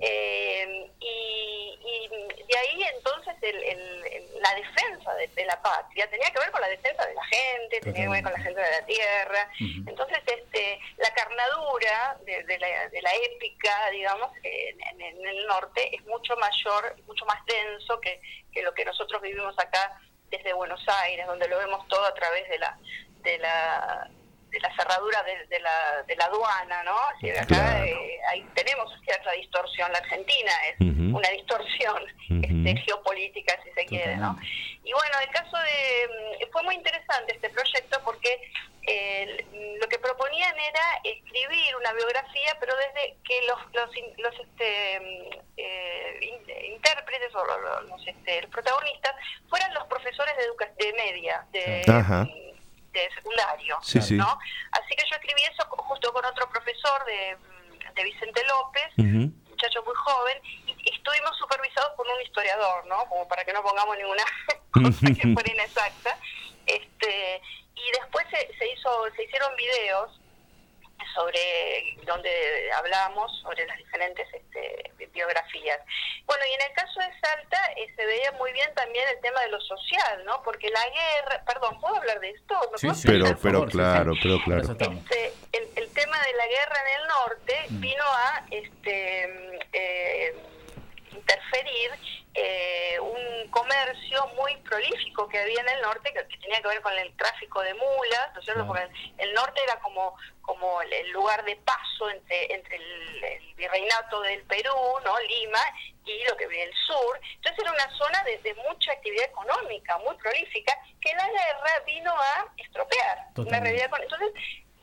Eh, y, y, de ahí entonces el, la defensa de, la patria. Tenía que ver con la defensa de la gente tenía que ver con la gente de la tierra. Entonces este la carnadura de, la, de la épica digamos en, en el norte es mucho mayor mucho más denso que, que lo que nosotros vivimos acá desde Buenos Aires, donde lo vemos todo a través de la de la de la cerradura de, la, de la aduana, ¿no? acá eh, ahí tenemos cierta distorsión. La Argentina es una distorsión este, geopolítica, si se quiere, ¿no? Y bueno, el caso de... Mm, fue muy interesante este proyecto porque lo que proponían era escribir una biografía, pero desde que los, los, los este, mm, eh, intérpretes o los, este, protagonistas fueran los profesores de, educación de media, de, mm, de secundario, ¿no? Así que yo escribí eso justo con otro profesor de, mm, de Vicente López, muchacho muy joven, y estuvimos supervisados por un historiador, ¿no? Como para que no pongamos ninguna *laughs* cosa que fuera inexacta. Este, y después se, se, hizo, se hicieron videos sobre donde hablamos sobre las diferentes este, biografías. Bueno, y en el caso de Salta eh, se veía muy bien también el tema de lo social, ¿no? Porque la guerra, perdón, ¿puedo hablar de esto? sí, pero, pero claro, pero claro. Este, el, el, tema de la guerra en el norte mm. vino a este, eh, interferir eh, un comercio muy prolífico que había en el norte que, tenía que ver con el tráfico de mulas, ¿no es cierto? Porque el, norte era como como el lugar de paso entre entre el, virreinato del Perú, ¿no? Lima y lo que viene el sur. Entonces era una zona de, de, mucha actividad económica, muy prolífica, que la guerra vino a estropear. Una realidad con, entonces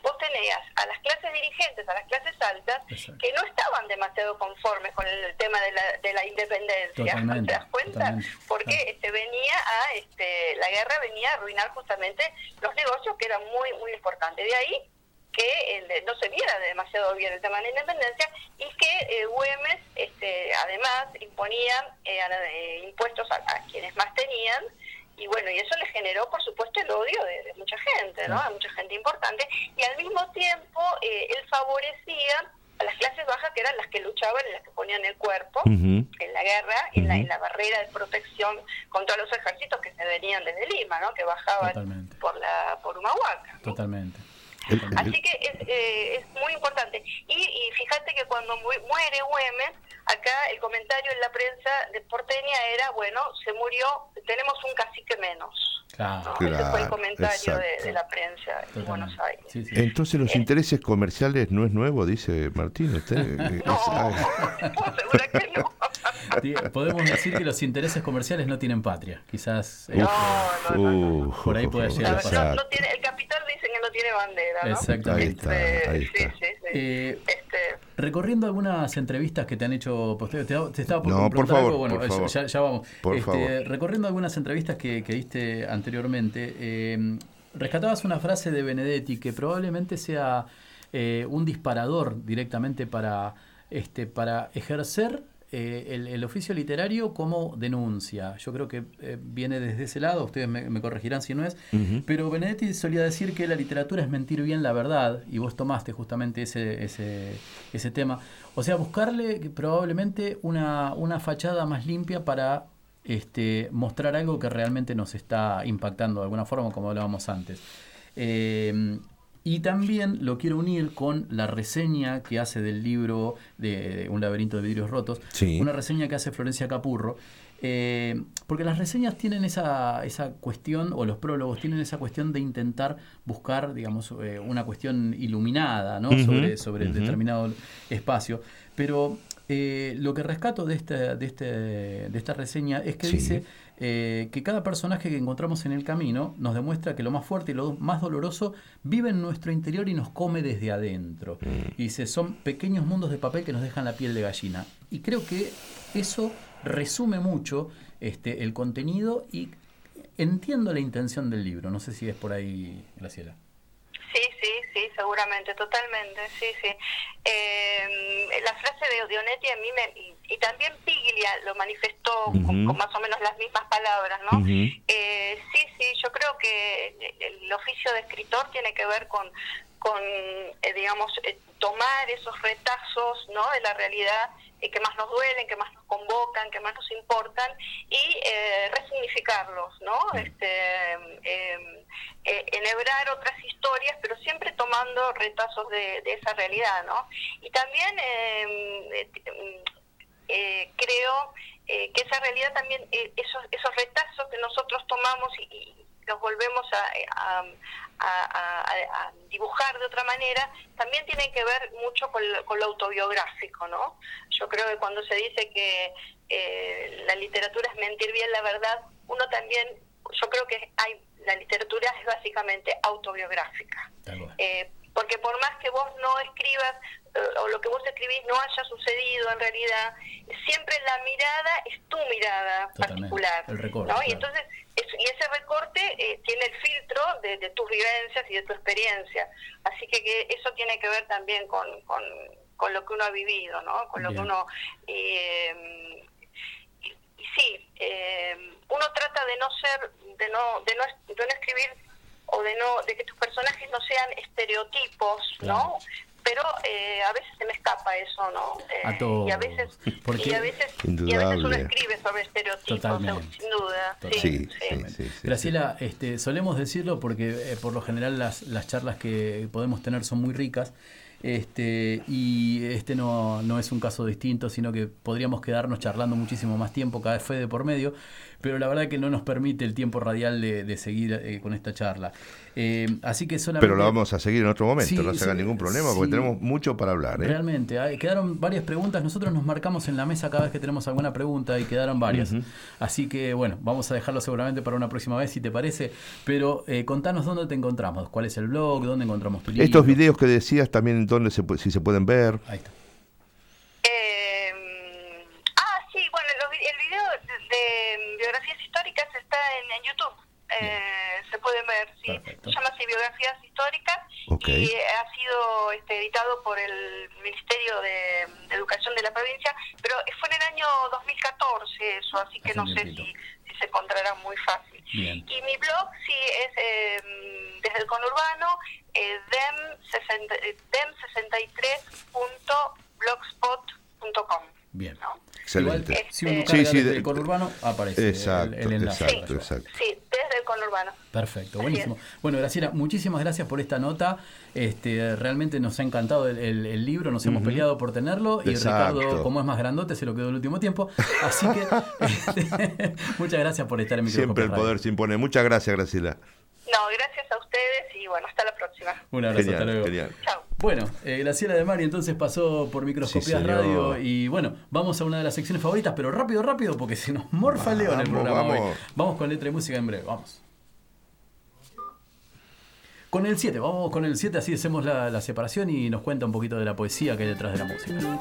vos tenías a las clases dirigentes, a las clases altas, que no estaban demasiado conformes con el tema de la, de la independencia. ¿Te das cuenta? Porque este, venía a, este, la guerra venía a arruinar justamente los negocios que eran muy, muy importantes. De ahí que no se viera demasiado bien el tema de la independencia y que eh, Güemes, este, además, imponía eh, eh, impuestos a, a quienes más tenían y bueno, y eso le generó, por supuesto, el odio de, mucha gente, ¿no? De mucha gente importante, y al mismo tiempo eh, él favorecía a las clases bajas que eran las que luchaban y las que ponían el cuerpo en la guerra, en, la, en la barrera de protección contra los ejércitos que se venían desde Lima, ¿no? Que bajaban por la por Humahuaca. Totalmente. Así que es, eh, es muy importante. Y, y, fíjate que cuando muere Güemes, acá el comentario en la prensa de porteña era, bueno, se murió, tenemos un cacique menos. Claro. Ese fue el comentario de, la prensa de Buenos Aires. Entonces los intereses comerciales no es nuevo, dice Martín. Usted, *laughs* no, *laughs* segura que no. *laughs* Podemos decir que los intereses comerciales no tienen patria. Quizás eh, por ahí puede llegar. No, el capital dicen que no tiene bandera. ¿No? Exactamente. Ahí está, ahí está. Eh, este... Recorriendo algunas entrevistas que te han hecho, pues, te, te estaba por no, por favor, bueno, por favor. Ya, ya, vamos. Por este, favor. Recorriendo algunas entrevistas que, que diste anteriormente, eh, rescatabas una frase de Benedetti que probablemente sea eh, un disparador directamente para, este, para ejercer eh, el, el oficio literario como denuncia. Yo creo que eh, viene desde ese lado, ustedes me, me corregirán si no es, pero Benedetti solía decir que la literatura es mentir bien la verdad, y vos tomaste justamente ese, ese, ese tema. O sea, buscarle probablemente una, una fachada más limpia para este, mostrar algo que realmente nos está impactando de alguna forma, como hablábamos antes. Eh, y también lo quiero unir con la reseña que hace del libro de Un laberinto de vidrios rotos, Sí. una reseña que hace Florencia Capurro. eh, porque las reseñas tienen esa, esa cuestión, o los prólogos tienen esa cuestión de intentar buscar, digamos, eh, una cuestión iluminada ¿no? Sobre, sobre determinado espacio. Pero eh, lo que rescato de, esta de, este, de esta reseña es que Sí. dice eh, que cada personaje que encontramos en el camino nos demuestra que lo más fuerte y lo más doloroso vive en nuestro interior y nos come desde adentro. Y dice, son pequeños mundos de papel que nos dejan la piel de gallina. Y creo que eso resume mucho este, el contenido y entiendo la intención del libro. No sé si es por ahí, Graciela. Seguramente, totalmente, sí, sí. Eh, la frase de Odionetti a mí me... Y, también Piglia lo manifestó con, más o menos las mismas palabras, ¿no? Eh, sí, sí, yo creo que el oficio de escritor tiene que ver con, con eh, digamos, eh, tomar esos retazos, ¿no? De la realidad eh, que más nos duelen, que más nos convocan, que más nos importan y eh, resignificarlos, ¿no? Este, eh, eh, enhebrar otras historias, pero siempre tomando retazos de, de esa realidad, ¿no? Y también eh, eh, eh, creo que esa realidad también, eh, esos, esos retazos que nosotros tomamos y, y los volvemos a, a- a- a- a dibujar de otra manera, también tienen que ver mucho con lo, con lo autobiográfico, ¿no? Yo creo que cuando se dice que eh, la literatura es mentir bien la verdad, uno también, yo creo que hay la literatura es básicamente autobiográfica. Eh, porque por más que vos no escribas o lo que vos escribís no haya sucedido en realidad, siempre la mirada es tu mirada Totalmente, particular. el recorte, ¿no? Y entonces es- y ese recorte eh, tiene el filtro de, de tus vivencias y de tu experiencia. Así que, que eso tiene que ver también con, con, con lo que uno ha vivido, ¿no? Con lo Bien. que uno... eh, y, y sí, eh, uno trata de no ser, de no, de no, de no escribir o de no, de que tus personajes no sean estereotipos, ¿no? Pero eh, a veces se me escapa eso, ¿no? Eh, A todos. Y a veces, *laughs* Porque- y a veces, y a veces uno Indudable. escribe sobre estereotipos, Totalmente. sin duda. Totalmente. Sí, sí. sí, sí, sí. Graciela, este, solemos decirlo porque eh, por lo general las, las charlas que podemos tener son muy ricas. Este, y este no, no es un caso distinto, sino que podríamos quedarnos charlando muchísimo más tiempo, cada vez fue de por medio, pero la verdad que no nos permite el tiempo radial de, de seguir eh, con esta charla. Eh, así que solamente... Pero lo vamos a seguir en otro momento, Sí, no se haga sí, ningún problema, porque sí. tenemos mucho para hablar. ¿eh? Realmente, hay- quedaron varias preguntas. Nosotros nos marcamos en la mesa cada vez que tenemos alguna pregunta y quedaron varias. Así que, bueno, vamos a dejarlo seguramente para una próxima vez, si te parece. Pero eh, contanos dónde te encontramos, cuál es el blog, dónde encontramos tu libro. Estos videos que decías también, ¿dónde se, si se pueden ver? Ahí está. Eh, ah, sí, bueno, los vi- el video de, de está en, en YouTube. Eh, se puede ver, sí. Perfecto. Se llama así Biografías Históricas y eh, ha sido este, editado por el Ministerio de, de Educación de la provincia, pero fue en el año 2014 eso, así que Hace no sé si, si se encontrará muy fácil. Bien. Y mi blog sí es eh, desde el conurbano, dem60 eh, dem63.blogspot.com. Bien. ¿no? Excelente. Igual, si uno Este- carga Sí, sí, desde de- el conurbano, aparece Exacto, el, el enlace. exacto, exacto. Sí, desde el conurbano. Perfecto, Así buenísimo. Bueno, Graciela, muchísimas gracias por esta nota. Este, realmente nos ha encantado el, el- el libro, nos hemos peleado por tenerlo y Exacto. Ricardo, como es más grandote, se lo quedó el último tiempo. Así que *laughs* este, *laughs* muchas gracias por estar en mi Siempre el poder se impone. Muchas gracias, Graciela. No, gracias a ustedes y bueno, hasta la próxima. Un abrazo, hasta luego. genial. Chao. Bueno, eh, Graciela de Mari entonces pasó por Microscopías Sí. Radio y bueno, vamos a una de las secciones favoritas, pero rápido, rápido, porque se nos morfa el león el Vamos, programa hoy. vamos. Vamos con letra y música en breve, vamos. Con el 7, vamos con el 7, así hacemos la, la separación y nos cuenta un poquito de la poesía que hay detrás de la música.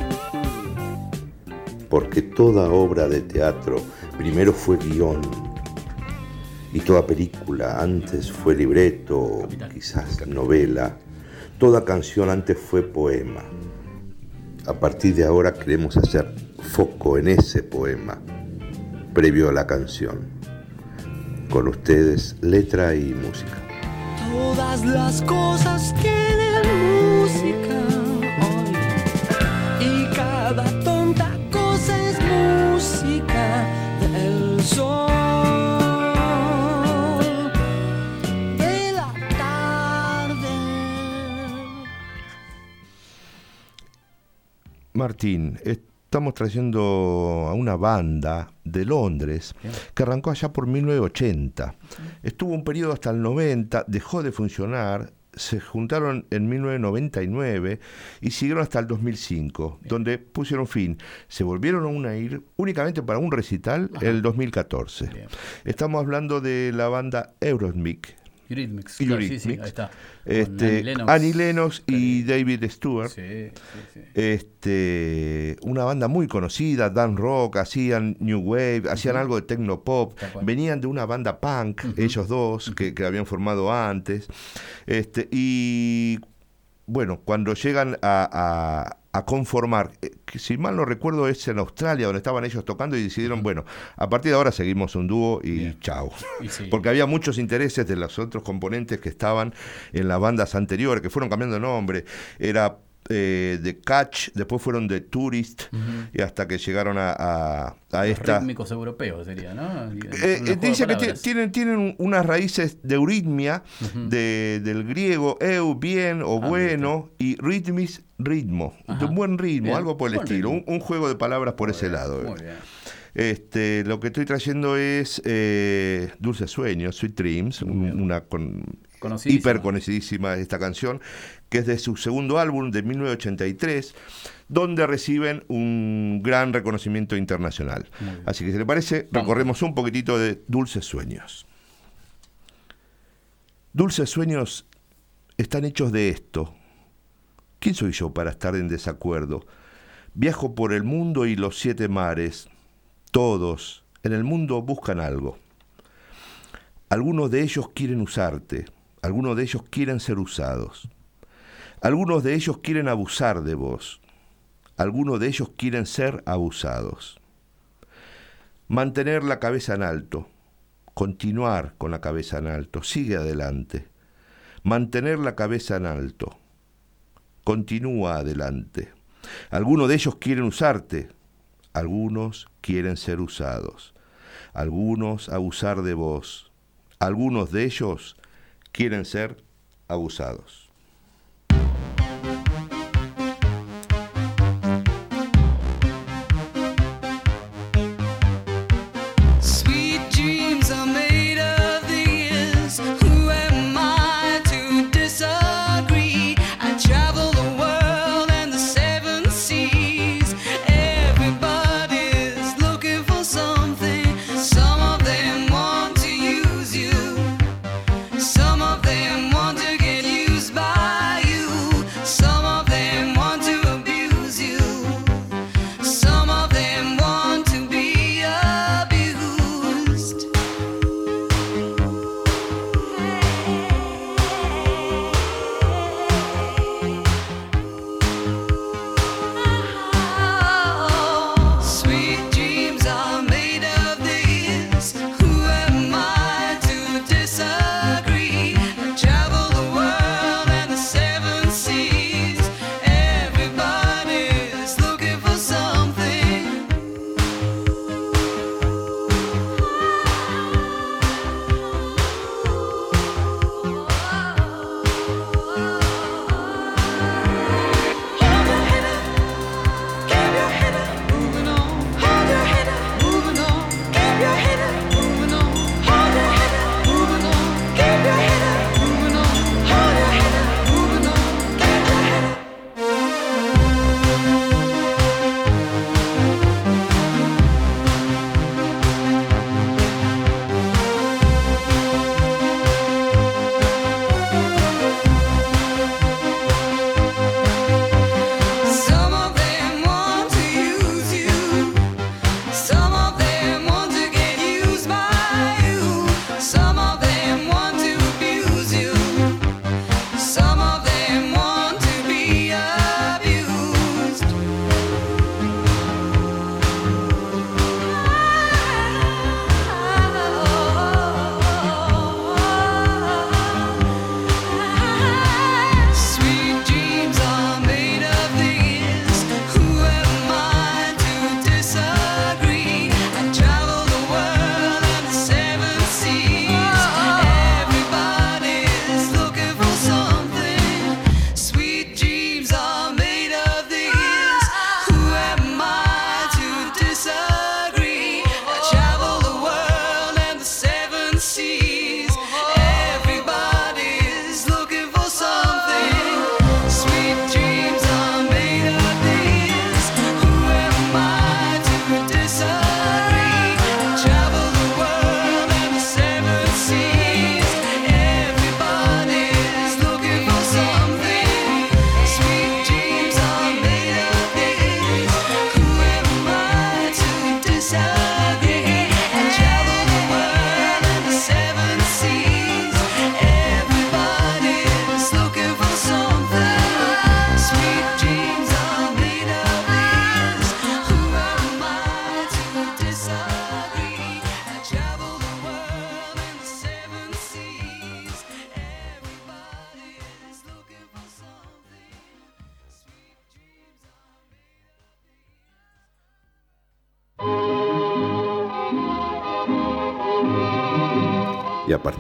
porque toda obra de teatro primero fue guion y toda película antes fue libreto quizás novela, toda canción antes fue poema. A partir de ahora queremos hacer foco en ese poema previo a la canción. Con ustedes, letra y música. Martín, estamos trayendo a una banda de Londres que arrancó allá por 1980. Estuvo un periodo hasta el 90, dejó de funcionar, se juntaron en 1999 y siguieron hasta el 2005, donde pusieron fin. Se volvieron a unir únicamente para un recital en el 2014. Estamos hablando de la banda Eurosmic. Eurythmics, claro, sí, sí, ahí está. Este, Annie Lennox. Annie Lennox y David Stewart. Sí, sí, sí. Este, una banda muy conocida, Dan Rock, hacían New Wave, hacían algo de techno pop, venían de una banda punk, ellos dos, que, que habían formado antes. Este, y bueno, cuando llegan a, a- a conformar, eh, que si mal no recuerdo es en Australia donde estaban ellos tocando y decidieron, bueno, a partir de ahora seguimos un dúo y Bien. chao. Y sí. *laughs* Porque había muchos intereses de los otros componentes que estaban en las bandas anteriores, que fueron cambiando de nombre. Era eh, de Catch, después fueron de Tourist, y hasta que llegaron a, a- a Los esta... rítmicos europeos sería, ¿no? Eh, eh, dice que tienen, tienen unas raíces de euritmia, de- del griego eu, bien o Ah, bueno, y ritmis, ritmo, de un buen ritmo, Bien, algo por el buen estilo, un, juego de palabras por ese bien, lado. Muy bien. Este, lo que estoy trayendo es eh, Dulces Sueños, Sweet Dreams, un- una con, Conocidísima. hiper conocidísima esta canción, que es de su segundo álbum de 1983, donde reciben un gran reconocimiento internacional. Así que si le parece, Vamos. recorremos un poquitito de Dulces Sueños. Dulces Sueños están hechos de esto. ¿Quién soy yo para estar en desacuerdo? Viajo por el mundo y los siete mares. Todos en el mundo buscan algo. Algunos de ellos quieren usarte, algunos de ellos quieren ser usados. Algunos de ellos quieren abusar de vos. Algunos de ellos quieren ser abusados. Mantener la cabeza en alto, continuar con la cabeza en alto, sigue adelante. Mantener la cabeza en alto, continúa adelante. Algunos de ellos quieren usarte, algunos quieren ser usados, algunos abusar de vos, algunos de ellos quieren ser abusados.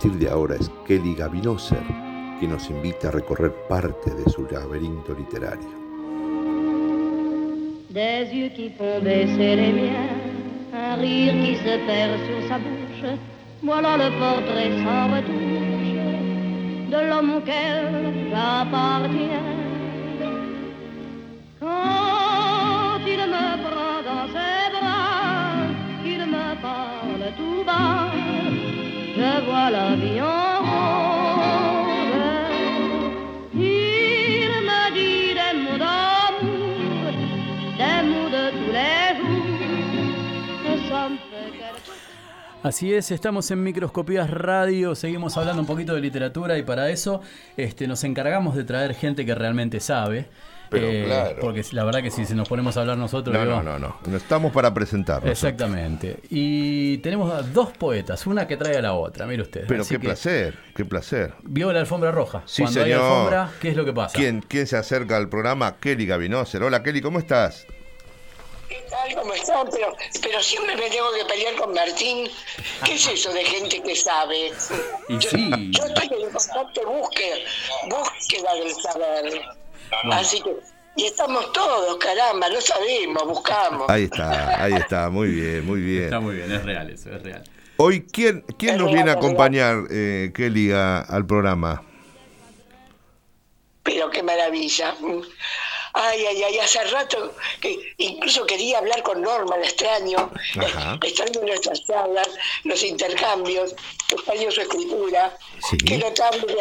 Partir de ahora es Kelly Gavinoser quien nos invita a recorrer parte de su laberinto literario. Des yeux qui font baisser les miens, un rire qui se perd sur sa bouche, voilà le portrait sans retouche de l'homme auquel j'appartiens. Así es, estamos en Microscopías Radio, seguimos hablando un poquito de literatura y para eso este, nos encargamos de traer gente que realmente sabe. Pero Eh, claro. Porque la verdad que si se nos ponemos a hablar nosotros... No, digo, no, no, no. No estamos para presentarnos. Exactamente. Y tenemos a dos poetas, una que trae a la otra, mire usted. Pero Así qué que, placer, qué placer. Vio la alfombra roja. Sí, Cuando señor. hay alfombra, ¿qué es lo que pasa? ¿Quién, ¿Quién se acerca al programa? Kelly Gavinoser. Hola Kelly, ¿cómo estás? ¿Qué tal? ¿Cómo están? Pero, pero siempre me tengo que pelear con Martín. ¿Qué es eso de gente que sabe? Y yo, sí. yo estoy en constante búsqueda, búsqueda del saber. Así que, y estamos todos, caramba, no sabemos, buscamos. Ahí está, ahí está, muy bien, muy bien. Está muy bien, es real eso, es real. Hoy, ¿quién, quién Es nos real, viene a acompañar, eh, Kelly, a- al programa? Pero qué maravilla. Ay, ay, ay, hace rato que incluso quería hablar con Norma, la extraño, Ajá. extraño nuestras charlas, los intercambios, extraño su escritura. Sí. Qué notable,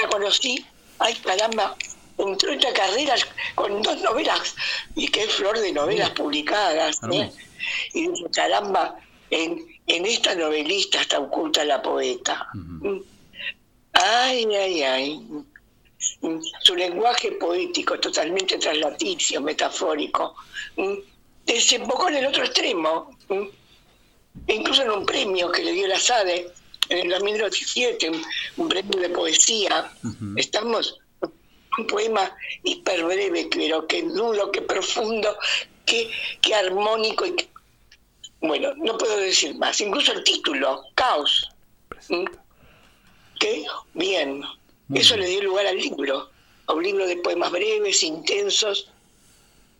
la conocí, ay caramba, entró en la carrera con dos novelas, y qué flor de novelas publicadas. ¿eh? Y dije, caramba, en, en esta novelista está oculta la poeta. Mm. Ay, ay, ay. Mm, Su lenguaje poético, totalmente traslaticio, metafórico, mm, desembocó en el otro extremo. mm, e incluso en un premio que le dio la SADE en el 2017, un, premio de poesía. Estamos un poema hiper breve, pero que duro, que profundo, que, que armónico y que- bueno, no puedo decir más. Incluso el título, Caos. ¿Qué? Bien. Eso le dio lugar al libro, a un libro de poemas breves, intensos,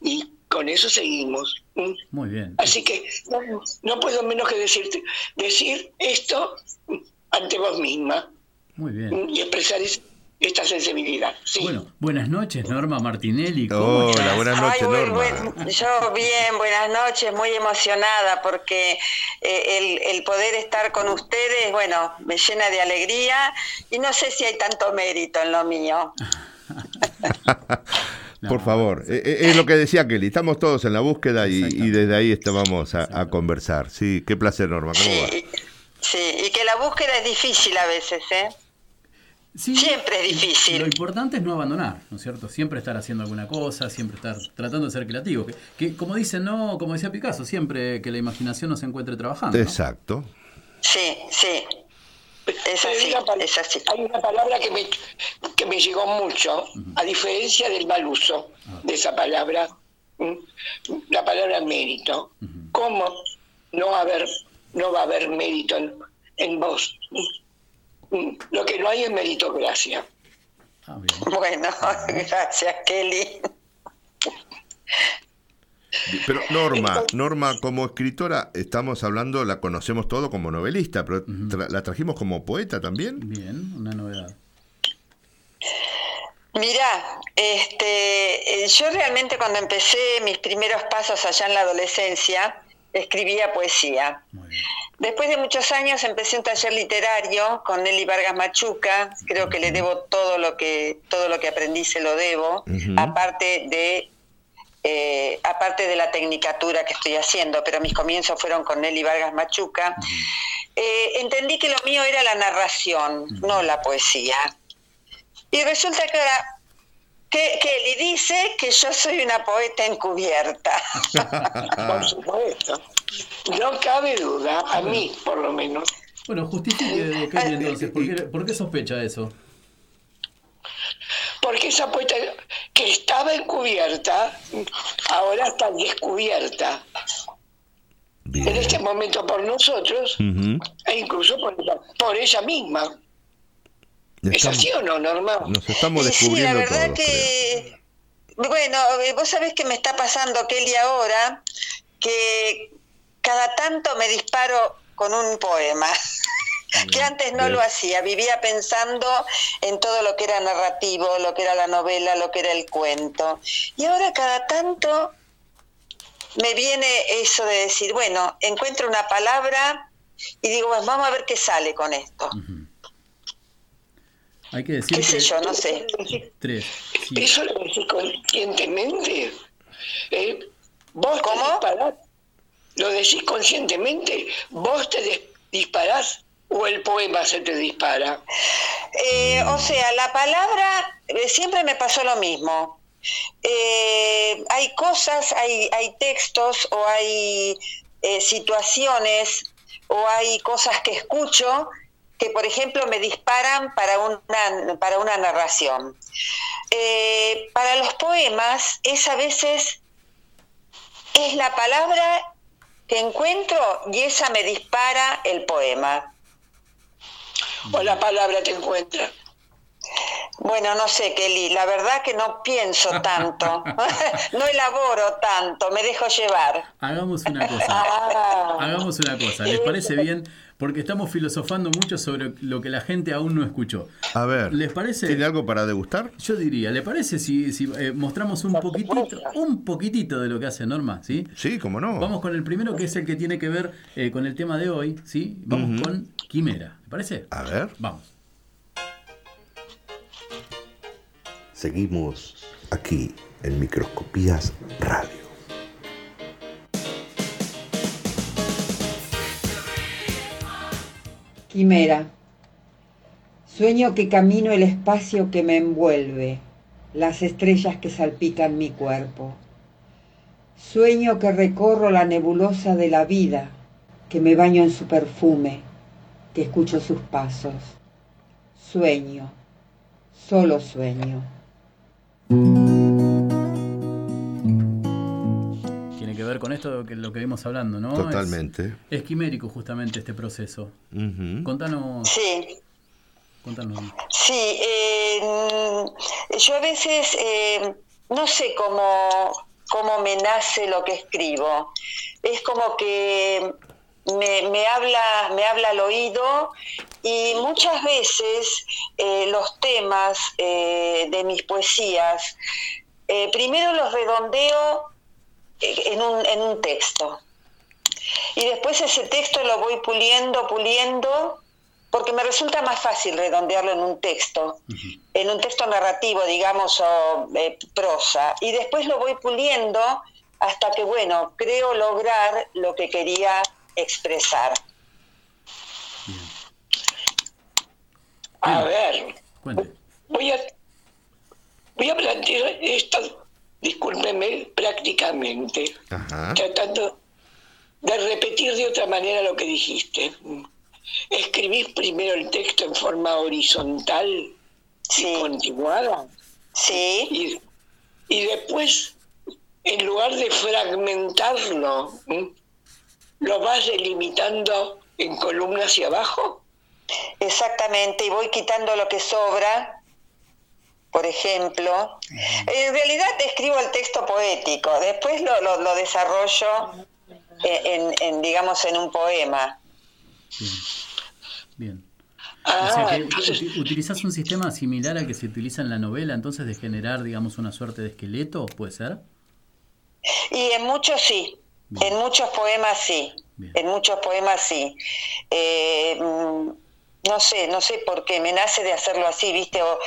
y con eso seguimos. Muy bien. Así que no, no puedo menos que decirte, decir esto ante vos misma Muy bien. Y expresar es- esta sensibilidad. Sí. Bueno, buenas noches, Norma Martinelli. ¿Cómo Hola, estás? buenas noches, Ay, Norma. buen- yo bien, buenas noches, muy emocionada porque eh, el, el poder estar con ustedes, bueno, me llena de alegría y no sé si hay tanto mérito en lo mío. *laughs* Por favor, eh, eh, es lo que decía Kelly, estamos todos en la búsqueda y, y desde ahí estábamos a, a conversar. Sí, qué placer, Norma, ¿cómo va? Sí, y que la búsqueda es difícil a veces, ¿eh? Sí, Siempre es difícil. Lo importante es no abandonar, ¿no es cierto? Siempre estar haciendo alguna cosa, siempre estar tratando de ser creativo. Que, que, como dicen, no, como decía Picasso, siempre que la imaginación nos encuentre trabajando. ¿no? Exacto. Sí, sí, es así, es. Hay una palabra que me, que me llegó mucho, a diferencia del mal uso de esa palabra, la palabra mérito. ¿Cómo no, haber, no va a haber mérito en, en vos? Lo que no hay es meritocracia. Ah. Bueno, *laughs* gracias, Kelly. Pero Norma, Norma como escritora, estamos hablando, la conocemos todo como novelista, pero tra- la trajimos como poeta también. Bien, una novedad. Mirá, este, eh, yo realmente cuando empecé mis primeros pasos allá en la adolescencia, escribía poesía. Después de muchos años empecé un taller literario con Nelly Vargas Machuca, creo que le debo todo lo que, todo lo que aprendí, se lo debo, aparte de eh, aparte de la tecnicatura que estoy haciendo, pero mis comienzos fueron con Nelly Vargas Machuca, eh, entendí que lo mío era la narración, no la poesía. Y resulta que ahora que Kelly dice que yo soy una poeta encubierta. *laughs* Por supuesto. No cabe duda, a mí por lo menos. Bueno, justifique, Kelly, entonces. ¿Por qué, por qué sospecha eso? Porque esa poeta que estaba encubierta, ahora está descubierta. Bien. En este momento por nosotros e incluso por por ella misma. ¿Es así o no, Norma? nos estamos sí, la verdad todos, creo. que, bueno, eh, vos sabés que me está pasando, Kelly, ahora, que cada tanto me disparo con un poema, *laughs* que antes no lo hacía, vivía pensando en todo lo que era narrativo, lo que era la novela, lo que era el cuento. Y ahora cada tanto me viene eso de decir, bueno, encuentro una palabra y digo, bueno, vamos a ver qué sale con esto. Hay que decir ¿Qué sé yo? No sé. tres. sí. ¿Eso lo decís conscientemente? ¿Eh? ¿Vos te disparás? ¿Lo decís conscientemente? ¿Vos te dis- disparás o el poema se te dispara? Eh, o sea, la palabra eh, siempre me pasó lo mismo. Eh, hay cosas, hay, hay textos o hay eh, situaciones o hay cosas que escucho que, por ejemplo, me disparan para una, para una narración. Eh, para los poemas es a veces es la palabra que encuentro y esa me dispara el poema. ¿O la palabra te encuentra? Bueno, no sé, Kelly, la verdad que no pienso tanto, *laughs* no elaboro tanto, me dejo llevar. Hagamos una cosa. Ah. Hagamos una cosa. ¿Les parece bien? Porque estamos filosofando mucho sobre lo que la gente aún no escuchó. A ver, ¿Les parece? ¿tiene algo para degustar? Yo diría, ¿le parece si, si, eh, mostramos un poquitito, un poquitito de lo que hace Norma? ¿sí? Sí, cómo no. Vamos con el primero que es el que tiene que ver eh, con el tema de hoy, ¿sí? Vamos con Quimera, ¿le parece? A ver. Vamos. Seguimos aquí en Microscopías Radio. Quimera. Sueño que camino el espacio que me envuelve, las estrellas que salpican mi cuerpo. Sueño que recorro la nebulosa de la vida, que me baño en su perfume, que escucho sus pasos. Sueño, solo sueño. Esto que lo que vimos hablando, ¿no? Totalmente. Es, es quimérico justamente este proceso. Contanos. Sí. Contanos. Sí, eh, yo a veces eh, no sé cómo, cómo me nace lo que escribo. Es como que me, me habla, me habla al oído y muchas veces eh, los temas eh, de mis poesías, eh, primero los redondeo en un, en un texto. Y después ese texto lo voy puliendo, puliendo, porque me resulta más fácil redondearlo en un texto, en un texto narrativo, digamos, o eh, prosa. Y después lo voy puliendo hasta que, bueno, creo lograr lo que quería expresar. A ver, Cuente. voy a, voy a plantear esto, discúlpeme, prácticamente, Ajá. tratando de repetir de otra manera lo que dijiste. Escribís primero el texto en forma horizontal y continuada. Sí. Y, y después, en lugar de fragmentarlo, lo vas delimitando en columnas hacia abajo. Exactamente, y voy quitando lo que sobra, por ejemplo. En realidad escribo el texto poético, después lo, lo- lo desarrollo en, en, digamos, en un poema. Bien. Ah, o sea que entonces- uti- utilizás un sistema similar al que se utiliza en la novela, entonces de generar, digamos, una suerte de esqueleto, ¿puede ser? Y en muchos sí, en muchos poemas sí, en muchos poemas sí. Eh, mm, no sé, no sé por qué, me nace de hacerlo así, ¿viste? O,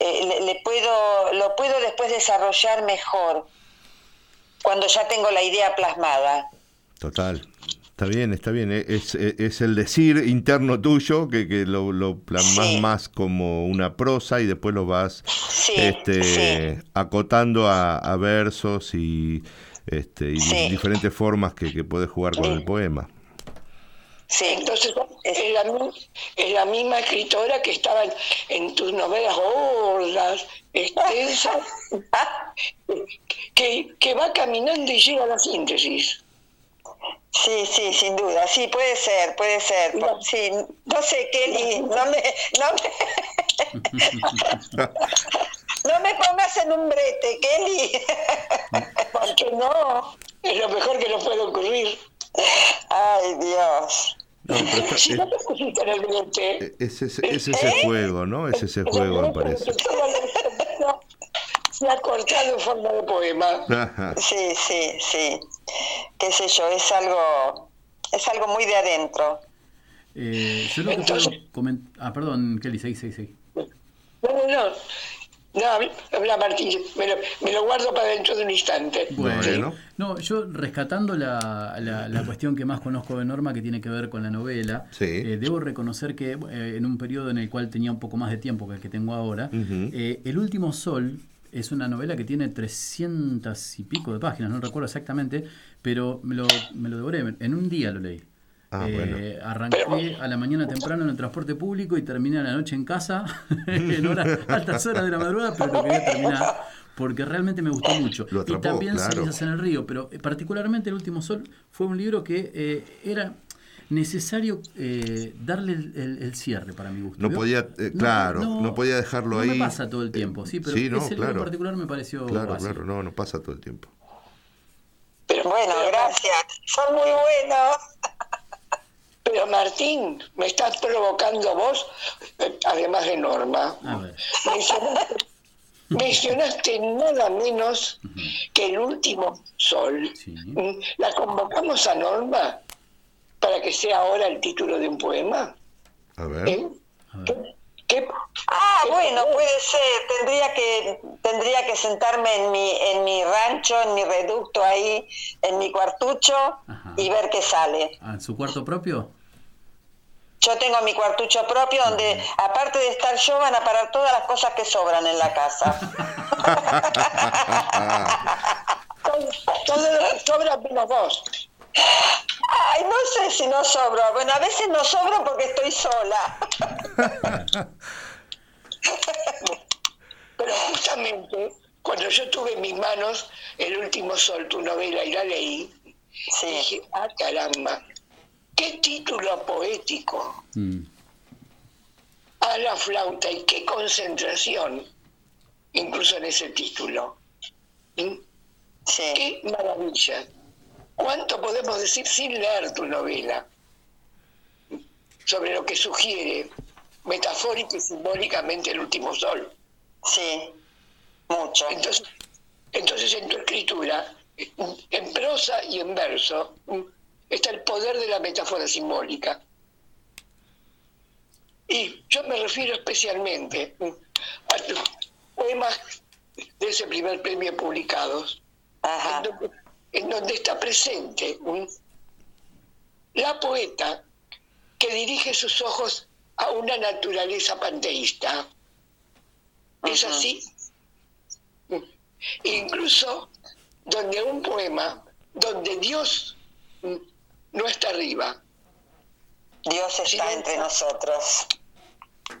eh, le, le puedo, lo puedo después desarrollar mejor cuando ya tengo la idea plasmada. Total. Está bien, está bien. E- Es, e- es el decir interno tuyo que, que lo, lo plasmas más como una prosa y después lo vas este, acotando a, a versos y, este, y di- diferentes formas que, que puedes jugar con el poema. Sí. Entonces, es la, mi- es la misma escritora que estaba en, en tus novelas gordas, extensas, que, que va caminando y llega a la síntesis. Sí, sí, sin duda. Sí, puede ser, puede ser. Sí, no sé, Kelly, no me, no me, *laughs* no me pongas en un brete, Kelly. Porque no, es lo mejor que nos puede ocurrir. Ay, Dios. No, pero está- *laughs* Si no te pusiste en el brete, es, es, es ese juego, ¿no? Es ese juego, me parece. se ha cortado en forma de poema. Ajá. Sí, sí, sí. Qué sé yo, es algo, es algo muy de adentro. Eh, yo lo que puedo comentar. Ah, perdón, Kelly, seguí, seguí, seguí. No, no, no. No, habla Martín, me lo, me lo guardo para dentro de un instante. Bueno, no, yo rescatando la, la, la cuestión que más conozco de Norma, que tiene que ver con la novela, Sí. eh, debo reconocer que eh, en un periodo en el cual tenía un poco más de tiempo que el que tengo ahora, eh, El último sol es una novela que tiene 300 y pico de páginas, no recuerdo exactamente, pero me lo, me lo devoré, en un día lo leí. Ah, Eh, bueno. Arranqué a la mañana temprano en el transporte público y terminé a la noche en casa, *laughs* en horas, *laughs* altas horas de la madrugada, pero lo quería terminar porque realmente me gustó mucho. Lo atrapó, y también claro. Cenizas en el río, pero eh, particularmente El último sol fue un libro que eh, era necesario eh, darle el, el- el cierre para mi gusto. No ¿vio? podía, eh, claro, no, podía dejarlo no ahí. me pasa todo el tiempo, sí, pero Sí, no, ese libro en claro. particular me pareció Claro, claro, no, no pasa todo el tiempo. Bueno, gracias. Son muy buenos. Pero Martín, me estás provocando vos, eh, además de Norma. A ver. Mencionaste, mencionaste nada menos que el último sol. Mm, ¿La convocamos a Norma para que sea ahora el título de un poema? A ver. ¿Eh? ¿Qué- Ah, bueno, puede ser. Tendría que tendría que sentarme en mi en mi rancho, en mi reducto ahí, en mi cuartucho y ver qué sale. Ah, ¿En su cuarto propio? Yo tengo mi cuartucho propio donde, aparte de estar yo, van a parar todas las cosas que sobran en la casa. Todo sobra menos vos. Ay, no sé si no sobro. Bueno, a veces no sobro porque estoy sola. Pero justamente cuando yo tuve en mis manos El último sol, tu novela, y la leí, dije, ah, caramba, qué título poético. Mm. A la flauta y qué concentración, incluso en ese título. ¿Mm? Qué maravilla. ¿Cuánto podemos decir sin leer tu novela? Sobre lo que sugiere metafórica y simbólicamente el último sol. Sí, mucho. Entonces, entonces en tu escritura, en prosa y en verso, está el poder de la metáfora simbólica. Y yo me refiero especialmente a tus poemas de ese primer premio publicados, en donde, en donde está presente ¿m? la poeta que dirige sus ojos a una naturaleza panteísta. ¿Es así? Incluso donde un poema, donde Dios mm, no está arriba. Dios está entre nosotros.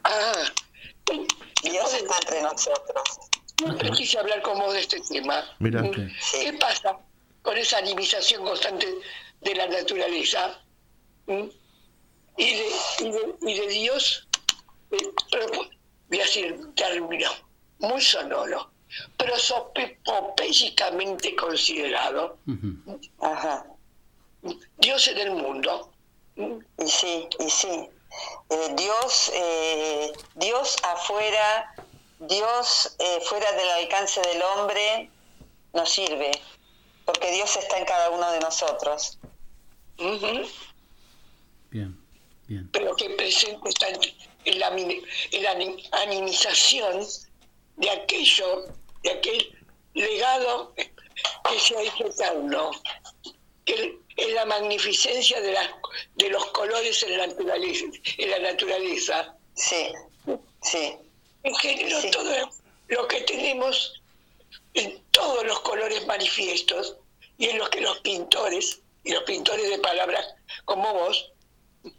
Ah, Dios está entre nosotros. Siempre quise hablar con vos de este tema. Mira. Mm, ¿Qué pasa con esa animización constante de la naturaleza? ¿Mm? Y de, y de, y de Dios, eh, voy a decir término muy sonoro, prosopopélicamente considerado, Ajá. Dios en el mundo. Y sí, y sí. Eh, Dios, eh, Dios afuera, Dios eh, fuera del alcance del hombre, nos sirve, porque Dios está en cada uno de nosotros. Bien, bien. pero que presente está en, la, en animización de aquello, de aquel legado que se ha hecho eterno, que es la magnificencia de, las, de los colores en la naturaleza. En la naturaleza. Sí, sí. En general, todo lo que tenemos en todos los colores manifiestos y en los que los pintores, y los pintores de palabras como vos,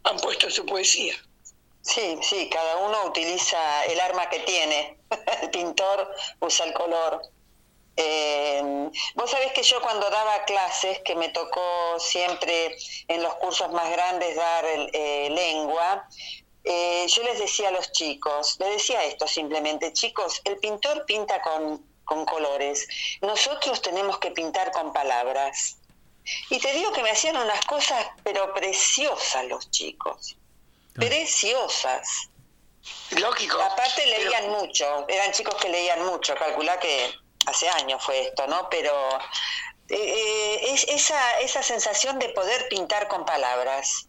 han puesto su poesía. Sí, sí, cada uno utiliza el arma que tiene. *laughs* El pintor usa el color. Eh, vos sabés que yo cuando daba clases, que me tocó siempre en los cursos más grandes dar eh, lengua, eh, yo les decía a los chicos, les decía esto simplemente, chicos, el pintor pinta con, con colores, nosotros tenemos que pintar con palabras. Y te digo que me hacían unas cosas, pero preciosas los chicos, preciosas. Lógico. Aparte leían mucho, eran chicos que leían mucho, calculá que hace años fue esto, ¿no? Pero eh, eh, es esa, esa sensación de poder pintar con palabras.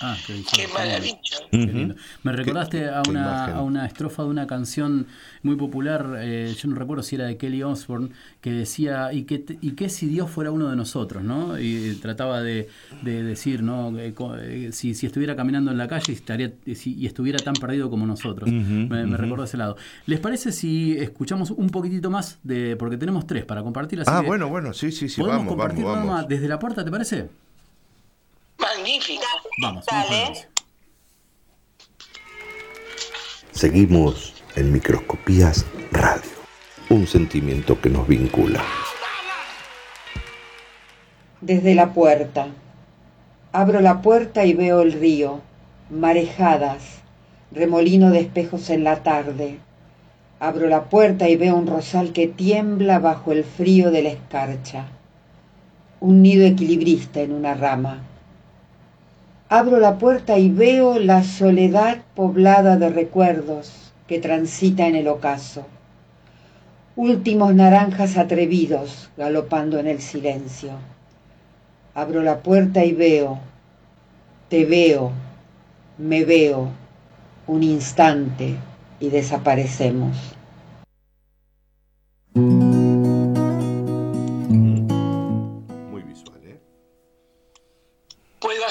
Ah, qué, Qué maravilla. Qué lindo. Me recordaste a una, a una estrofa de una canción muy popular, eh, yo no recuerdo si era de Kelly Osbourne, que decía, ¿y qué, te- y qué si Dios fuera uno de nosotros? ¿no? Y trataba de, de decir, ¿no? Eh, eh, si, si estuviera caminando en la calle estaría, si- y estuviera tan perdido como nosotros. Me, me ese lado. ¿Les parece si escuchamos un poquitito más? de Porque tenemos tres para compartir. Así Ah, que bueno, bueno, sí, sí, sí, ¿Podemos vamos, compartir vamos, nada vamos. más desde la puerta, te parece? Magnífico. Vamos, música. Seguimos en Microscopías Radio, un sentimiento que nos vincula. Desde la puerta. Abro la puerta y veo el río, marejadas, remolino de espejos en la tarde. Abro la puerta y veo un rosal que tiembla bajo el frío de la escarcha. Un nido equilibrista en una rama. Abro la puerta y veo la soledad poblada de recuerdos que transita en el ocaso. Últimos naranjas atrevidos galopando en el silencio. Abro la puerta y veo, te veo, me veo, un instante y desaparecemos.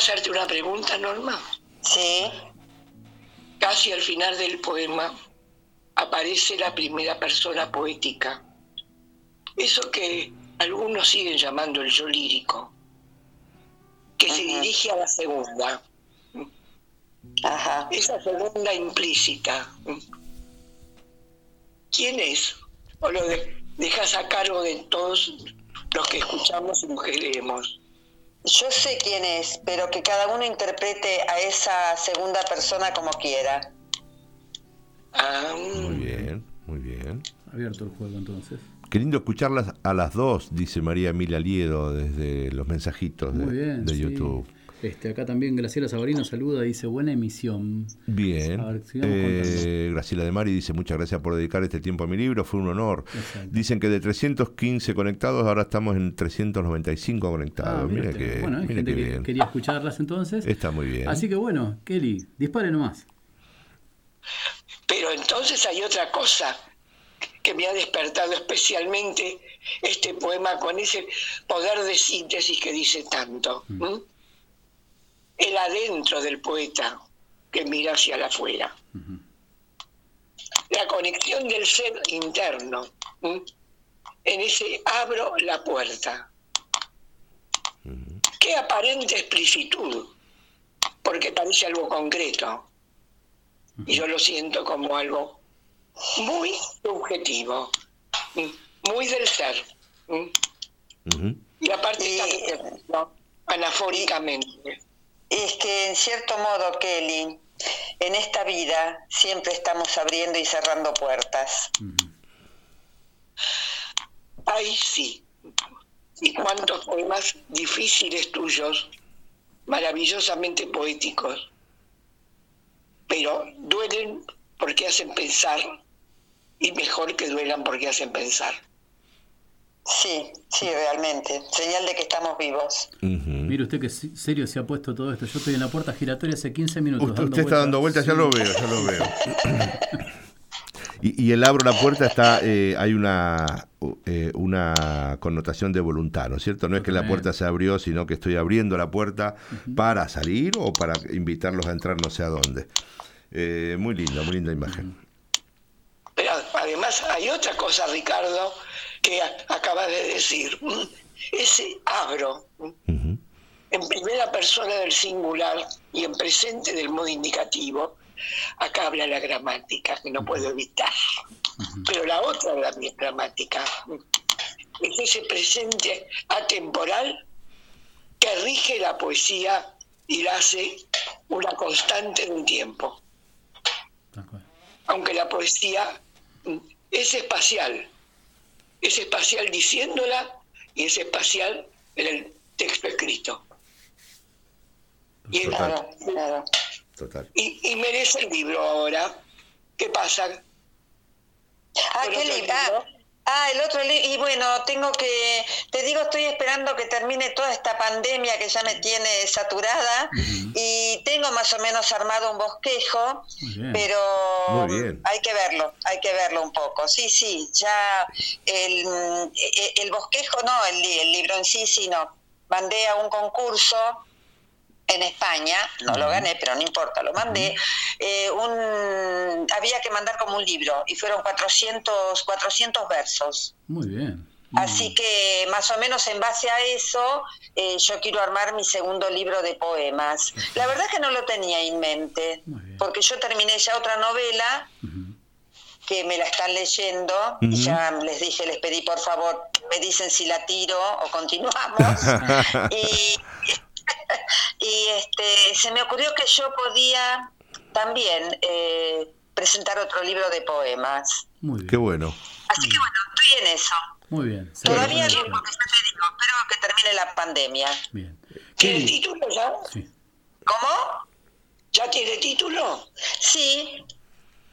Hacerte una pregunta, Norma? Sí. Casi al final del poema aparece la primera persona poética. Eso que algunos siguen llamando el yo lírico, que se dirige a la segunda. Ajá. Esa segunda implícita. ¿Quién es? ¿O lo de- dejas a cargo de todos los que escuchamos y los que leemos? Yo sé quién es, pero que cada uno interprete a esa segunda persona como quiera. Ah, Muy bien, muy bien. Abierto el juego entonces. Qué lindo escucharlas a las dos, dice María Emilia Liedo desde los mensajitos de, Muy bien. de sí. Este, acá también Graciela Sabarino saluda, dice buena emisión. Bien. A ver, sigamos Eh, Graciela de Mari dice muchas gracias por dedicar este tiempo a mi libro, fue un honor. Exacto. Dicen que de 315 conectados ahora estamos en 395 conectados. Ah, mira que, bueno, hay mira gente que bien. quería escucharlas entonces. Está muy bien. Así que bueno, Kelly, dispare nomás. Pero entonces hay otra cosa que me ha despertado especialmente este poema con ese poder de síntesis que dice tanto. El adentro del poeta que mira hacia la afuera. La conexión del ser interno. ¿m? En ese abro la puerta. Qué aparente explicitud, porque parece algo concreto. Y yo lo siento como algo muy subjetivo, muy del ser. Y aparte está anafóricamente. Es que en cierto modo, Kelly, en esta vida siempre estamos abriendo y cerrando puertas. Ay, sí. Y cuántos poemas difíciles tuyos, maravillosamente poéticos, pero duelen porque hacen pensar y mejor que duelan porque hacen pensar. Sí, sí, realmente. Señal de que estamos vivos. Mire usted que serio se ha puesto todo esto. Yo estoy en la puerta giratoria hace 15 minutos. Usted, usted está dando vueltas, ya lo veo, ya lo veo. Y, y el abro la puerta está, eh, hay una, eh, una connotación de voluntad, ¿no es cierto? No es que la puerta se abrió, sino que estoy abriendo la puerta para salir o para invitarlos a entrar no sé a dónde. Eh, muy lindo, muy linda imagen. Además hay otra cosa, Ricardo, que acabas de decir. Ese abro, en primera persona del singular y en presente del modo indicativo, acá habla la gramática, que no puedo evitar. pero la otra la bien dramática. Es ese presente atemporal que rige la poesía y la hace una constante del tiempo. Aunque la poesía mm, es espacial, es espacial diciéndola y es espacial en el texto escrito. Y, Total. y, y merece el libro ahora. ¿Qué pasa? Ah, ¿Con qué libro. libro? Ah, el otro libro. Y bueno, tengo que. Te digo, estoy esperando que termine toda esta pandemia que ya me tiene saturada. Y tengo más o menos armado un bosquejo. Pero hay que verlo, hay que verlo un poco. Sí, sí, ya el, mm, e- el bosquejo, no, el, el libro en sí, sino mandé a un concurso en España, no lo gané, pero no importa, lo mandé. eh, un, había que mandar como un libro y fueron 400, 400 versos. Muy bien. Así que más o menos en base a eso eh, yo quiero armar mi segundo libro de poemas. La verdad que no lo tenía en mente, porque yo terminé ya otra novela que me la están leyendo y ya les dije, les pedí por favor, me dicen si la tiro o continuamos. *laughs* y, *laughs* y este, se me ocurrió que yo podía también eh, presentar otro libro de poemas. Muy bien. Qué bueno. Así que bueno, estoy en eso. Muy bien. Todavía no, porque ya te digo, espero que termine la pandemia. ¿Tiene título ya? ¿Cómo? ¿Ya tiene título? Sí,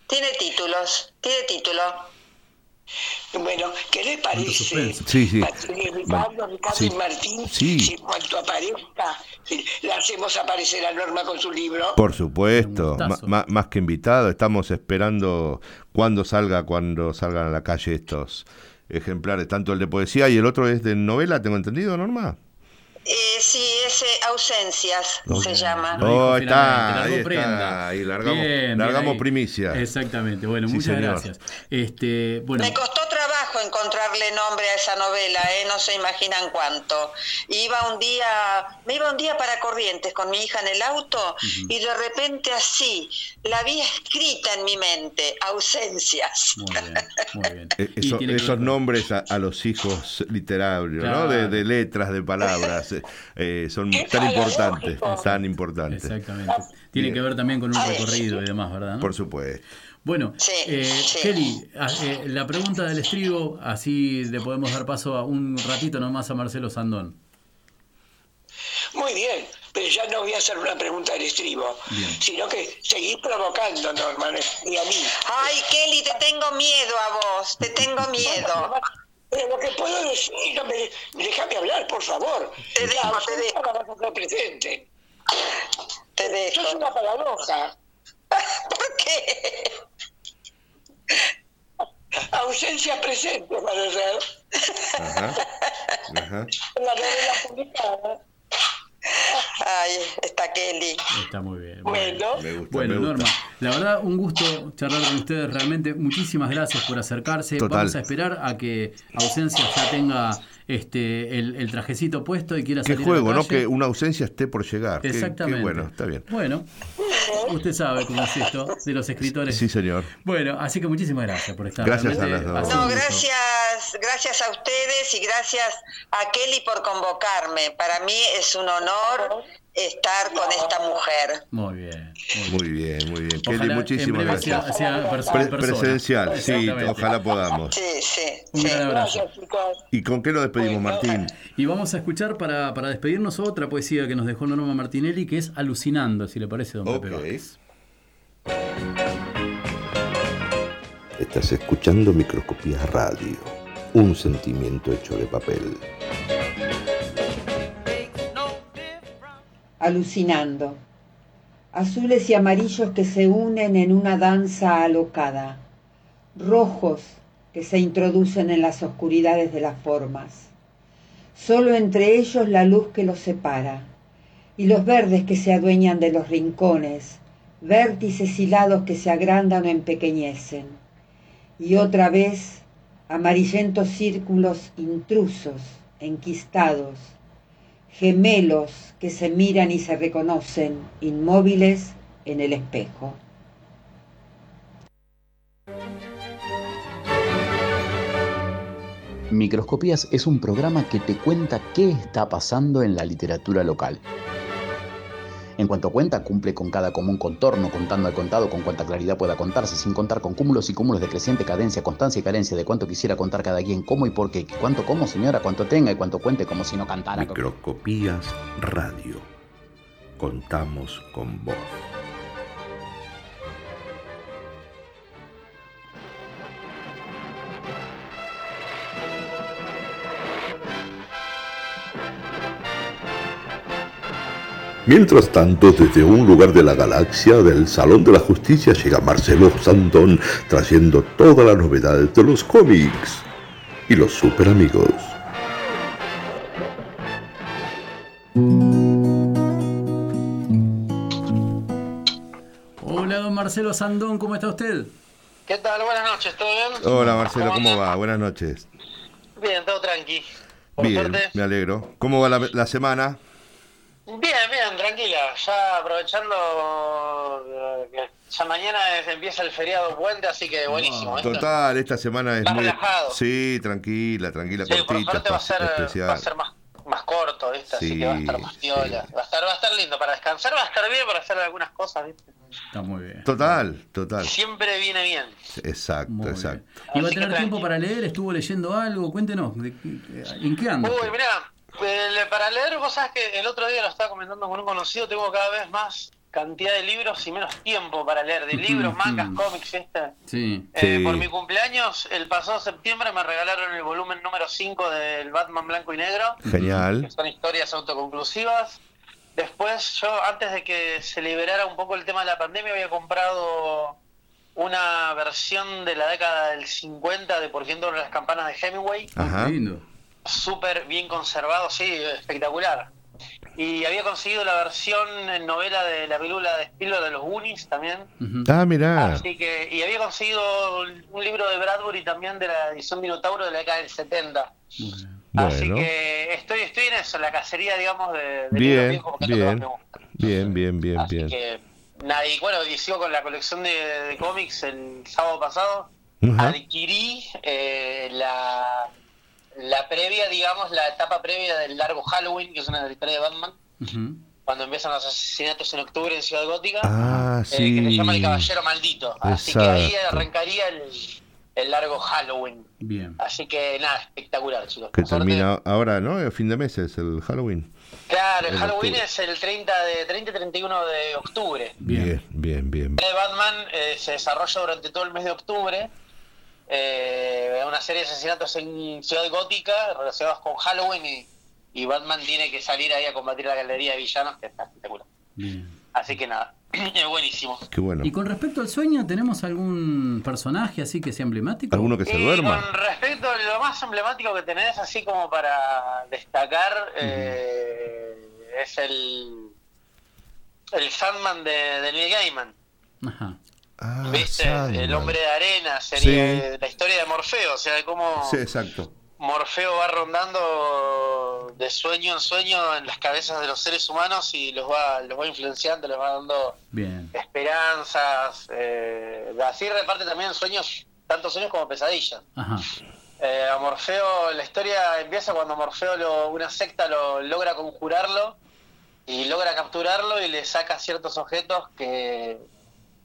tiene títulos, tiene título. Bueno, ¿qué les parece? Sí, sí. Martín, Ricardo, Ricardo Sí. y Martín, Sí. si en cuanto aparezca, eh, le hacemos aparecer a Norma con su libro. Por supuesto, más que invitado, estamos esperando cuando salga, cuando salgan a la calle estos ejemplares, tanto el de poesía y el otro es de novela, tengo entendido, Norma. Eh, sí, ese Ausencias se llama. Oh, está, ahí está, ahí largamos, Bien, bien primicia. Exactamente. Bueno, Sí, muchas señor. gracias. Este, bueno, Me costó trabajo encontrarle nombre a esa novela, ¿eh? no se imaginan cuánto. Iba un día, me iba un día para Corrientes con mi hija en el auto y de repente así, la vi escrita en mi mente, Ausencias. Eh, *laughs* eso- tiene que esos ver con- nombres a, a los hijos literarios, ¿no? De, de letras, de palabras, eh, eh, son tan importantes, tan importantes. Exactamente. Tiene Bien. que ver también con un recorrido y demás, ¿verdad? no? Por supuesto. Bueno, eh, Kelly, a- eh, la pregunta del estribo, así le podemos dar paso a un ratito nomás a Marcelo Sandón. Muy bien, pero ya no voy a hacer una pregunta del estribo, sino que seguir provocando, Norma, y a mí. Ay, Kelly, te tengo miedo a vos, te tengo miedo. *laughs* Pero lo que puedo decir, no me, déjame hablar, por favor. Te dejo, te dejo. Para que presente. Te dejo. Sos una paradoja. *laughs* ¿Por qué? Ausencia presente, para ser. Ajá. Ajá. La novela publicada. Ay, está Kelly. Está muy bien. Bueno, Me gusta, Bueno, me gusta. Norma, la verdad, un gusto charlar con ustedes. Realmente, muchísimas gracias por acercarse. Total. Vamos a esperar a que Ausencia ya tenga este el, el trajecito puesto y quiera Qué salir juego, a la ¿no? Que una ausencia esté por llegar. Qué- Qué, Exactamente. bueno, está bien. Bueno, usted sabe cómo es esto de los escritores. Sí, señor. Bueno, así que muchísimas gracias por estar. Gracias a las dos. No, gracias, gracias a ustedes y gracias a Kelly por convocarme. Para mí es un honor estar con esta mujer. Muy bien. Muy bien, muy bien. Ojalá Kelly, muchísimas sea- gracias. sea Pre- presencial, sí, ojalá podamos. Sí, sí. Un gran abrazo. ¿Y con qué lo despedimos, Martín? Y vamos a escuchar para, para despedirnos otra poesía que nos dejó Norma Martinelli, que es Alucinando, si le parece, don Pepe Vázquez. Estás escuchando Microscopía Radio, un sentimiento hecho de papel. Alucinando. Azules y amarillos que se unen en una danza alocada. Rojos que se introducen en las oscuridades de las formas. Solo entre ellos la luz que los separa. Y los verdes que se adueñan de los rincones, vértices hilados que se agrandan o empequeñecen. Y otra vez amarillentos círculos intrusos, enquistados, gemelos que se miran y se reconocen inmóviles en el espejo. Microscopías es un programa que te cuenta qué está pasando en la literatura local. En cuanto cuenta, cumple con cada común contorno, contando al contado con cuanta claridad pueda contarse, sin contar con cúmulos y cúmulos de creciente cadencia, constancia y carencia de cuánto quisiera contar cada quien, cómo y por qué, cuánto como señora, cuánto tenga y cuánto cuente como si no cantara. Microscopías Radio. Contamos con vos. Mientras tanto, desde un lugar de la galaxia del Salón de la Justicia llega Marcelo Sandón trayendo todas las novedades de los cómics y los super amigos. Hola, don Marcelo Sandón, ¿cómo está usted? ¿Qué tal? Buenas noches, ¿todo bien? Hola Marcelo, ¿cómo va? Buenas noches. Bien, todo tranqui. Por Bien, suerte. me alegro. ¿Cómo va la, la semana? Bien, bien, tranquila. Ya aprovechando eh, que ya mañana es- empieza el feriado puente, así que buenísimo. Total, esta semana es Más muy... relajado. Sí, tranquila, tranquila, Sí, por cortita, suerte va a ser, especial. va a ser más, más corto, ¿viste? Así Sí, que va a estar más piola. Va, a estar, va a estar lindo para descansar, va a estar bien para hacer algunas cosas, ¿viste? Está muy bien. Total, total. Siempre viene bien. Exacto, exacto. ¿Y va a Así tener tiempo para leer? ¿Estuvo leyendo algo? Cuéntenos, ¿de qué- ¿en qué anda? Uy, mirá, para leer, vos sabés que el otro día lo estaba comentando con un conocido, tengo cada vez más cantidad de libros y menos tiempo para leer, de libros, mangas, cómics, ¿viste? Sí. Eh, Por mi cumpleaños, el pasado septiembre, me regalaron el volumen número 5 del Batman Blanco y Negro. Genial. que son historias autoconclusivas. Después, yo, antes de que se liberara un poco el tema de la pandemia, había comprado una versión de la década del 50 de Por quién las campanas de Hemingway. Ajá. lindo. Súper bien conservado, sí, espectacular. Y había conseguido la versión en novela de la película de Spielberg de los Goonies también. Ah, mirá. Así que, y había conseguido un libro de Bradbury también de la edición Minotauro de la década del 70. Así Bueno. que estoy, estoy en eso, en la cacería, digamos, de, de libros Bien, viejos, que más bien. me gusta. Bien, bien, bien, Así bien. que, nada, y bueno, y sigo con la colección de, de cómics el sábado pasado. Adquirí eh, la, la previa, digamos, la etapa previa del largo Halloween, que es una historia de Batman, cuando empiezan los asesinatos en octubre en Ciudad Gótica. Ah, eh, que se llama El. Caballero Maldito. Así que ahí Exacto. arrancaría el, el largo Halloween. Bien. Así que nada, espectacular, chicos. Que Por suerte- termina ahora, ¿no? El fin de mes es el Halloween. Claro, el en Halloween octubre. es el 30 de 30 y 31 de octubre. Bien, bien, bien. de Batman eh, se desarrolla durante todo el mes de octubre. Eh, una serie de asesinatos en Ciudad Gótica relacionados con Halloween y, y Batman tiene que salir ahí a combatir la galería de villanos, que está espectacular. Así que nada, *clears throat* es buenísimo. Qué bueno. Y con respecto al sueño, ¿tenemos algún personaje así que sea emblemático? ¿Alguno que se Y duerma? con respecto a lo más emblemático que tenés, así como para destacar, eh, es el, el Sandman de, de Neil Gaiman. Ajá. Ah, ¿Viste? Sandman. El hombre de arena sería Sí. la historia de Morfeo, o sea, de cómo Sí, exacto. Morfeo va rondando de sueño en sueño en las cabezas de los seres humanos y los va, los va influenciando, les va dando Bien. esperanzas. Eh, así reparte también sueños, tanto sueños como pesadillas. Ajá. Eh, a Morfeo, la historia empieza cuando Morfeo, lo, una secta lo logra conjurarlo y logra capturarlo y le saca ciertos objetos que,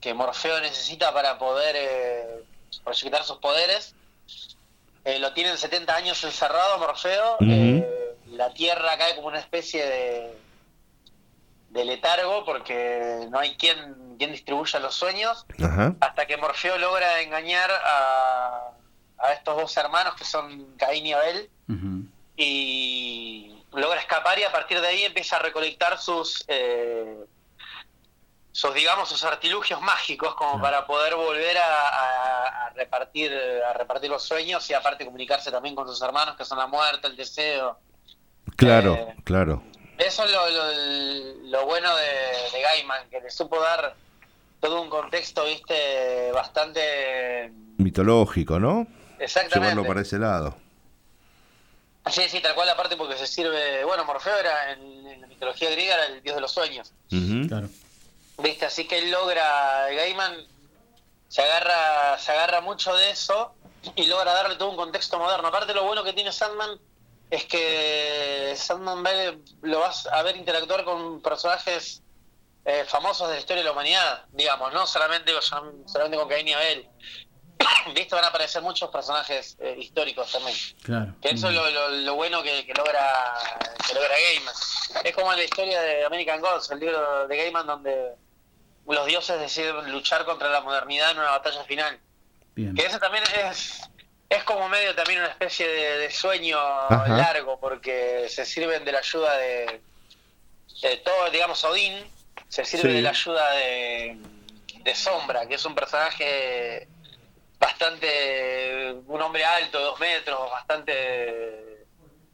que Morfeo necesita para poder eh, proyectar sus poderes. Eh, lo tienen 70 años encerrado Morfeo. eh, la Tierra cae como una especie de, de letargo porque no hay quien, quien distribuya los sueños. Hasta que Morfeo logra engañar a, a estos dos hermanos que son Caín y Abel. Y logra escapar y a partir de ahí empieza a recolectar sus eh, sus digamos sus artilugios mágicos como para poder volver a, a- a repartir a repartir los sueños y aparte comunicarse también con sus hermanos que son la muerte el deseo Claro, Eh, claro. eso es lo, lo- lo bueno de, de Gaiman que le supo dar todo un contexto viste bastante Mitológico, ¿no? Exactamente. Llevarlo para ese lado. Sí, sí, tal cual, aparte porque se sirve. Bueno, Morfeo era en, en la mitología griega era el dios de los sueños. Claro. ¿Viste? Así que él logra. Gaiman se agarra, se agarra mucho de eso y logra darle todo un contexto moderno. Aparte lo bueno que tiene Sandman es que Sandman ve- lo vas a ver interactuar con personajes eh, famosos de la historia de la humanidad, digamos, no solamente, solamente con Caín y Abel. *coughs* Viste, van a aparecer muchos personajes eh, históricos también. Claro. Que eso es lo, lo- lo bueno que, que logra que logra Gaiman. Es como en la historia de American Gods, el libro de Gaiman donde los dioses deciden luchar contra la modernidad en una batalla final. Bien. Que ese también es es como medio también una especie de, de sueño Ajá. largo porque se sirven de la ayuda de, de todo, digamos, Odín se sirve Sí. de la ayuda de, de Sombra, que es un personaje bastante, un hombre alto, dos metros, bastante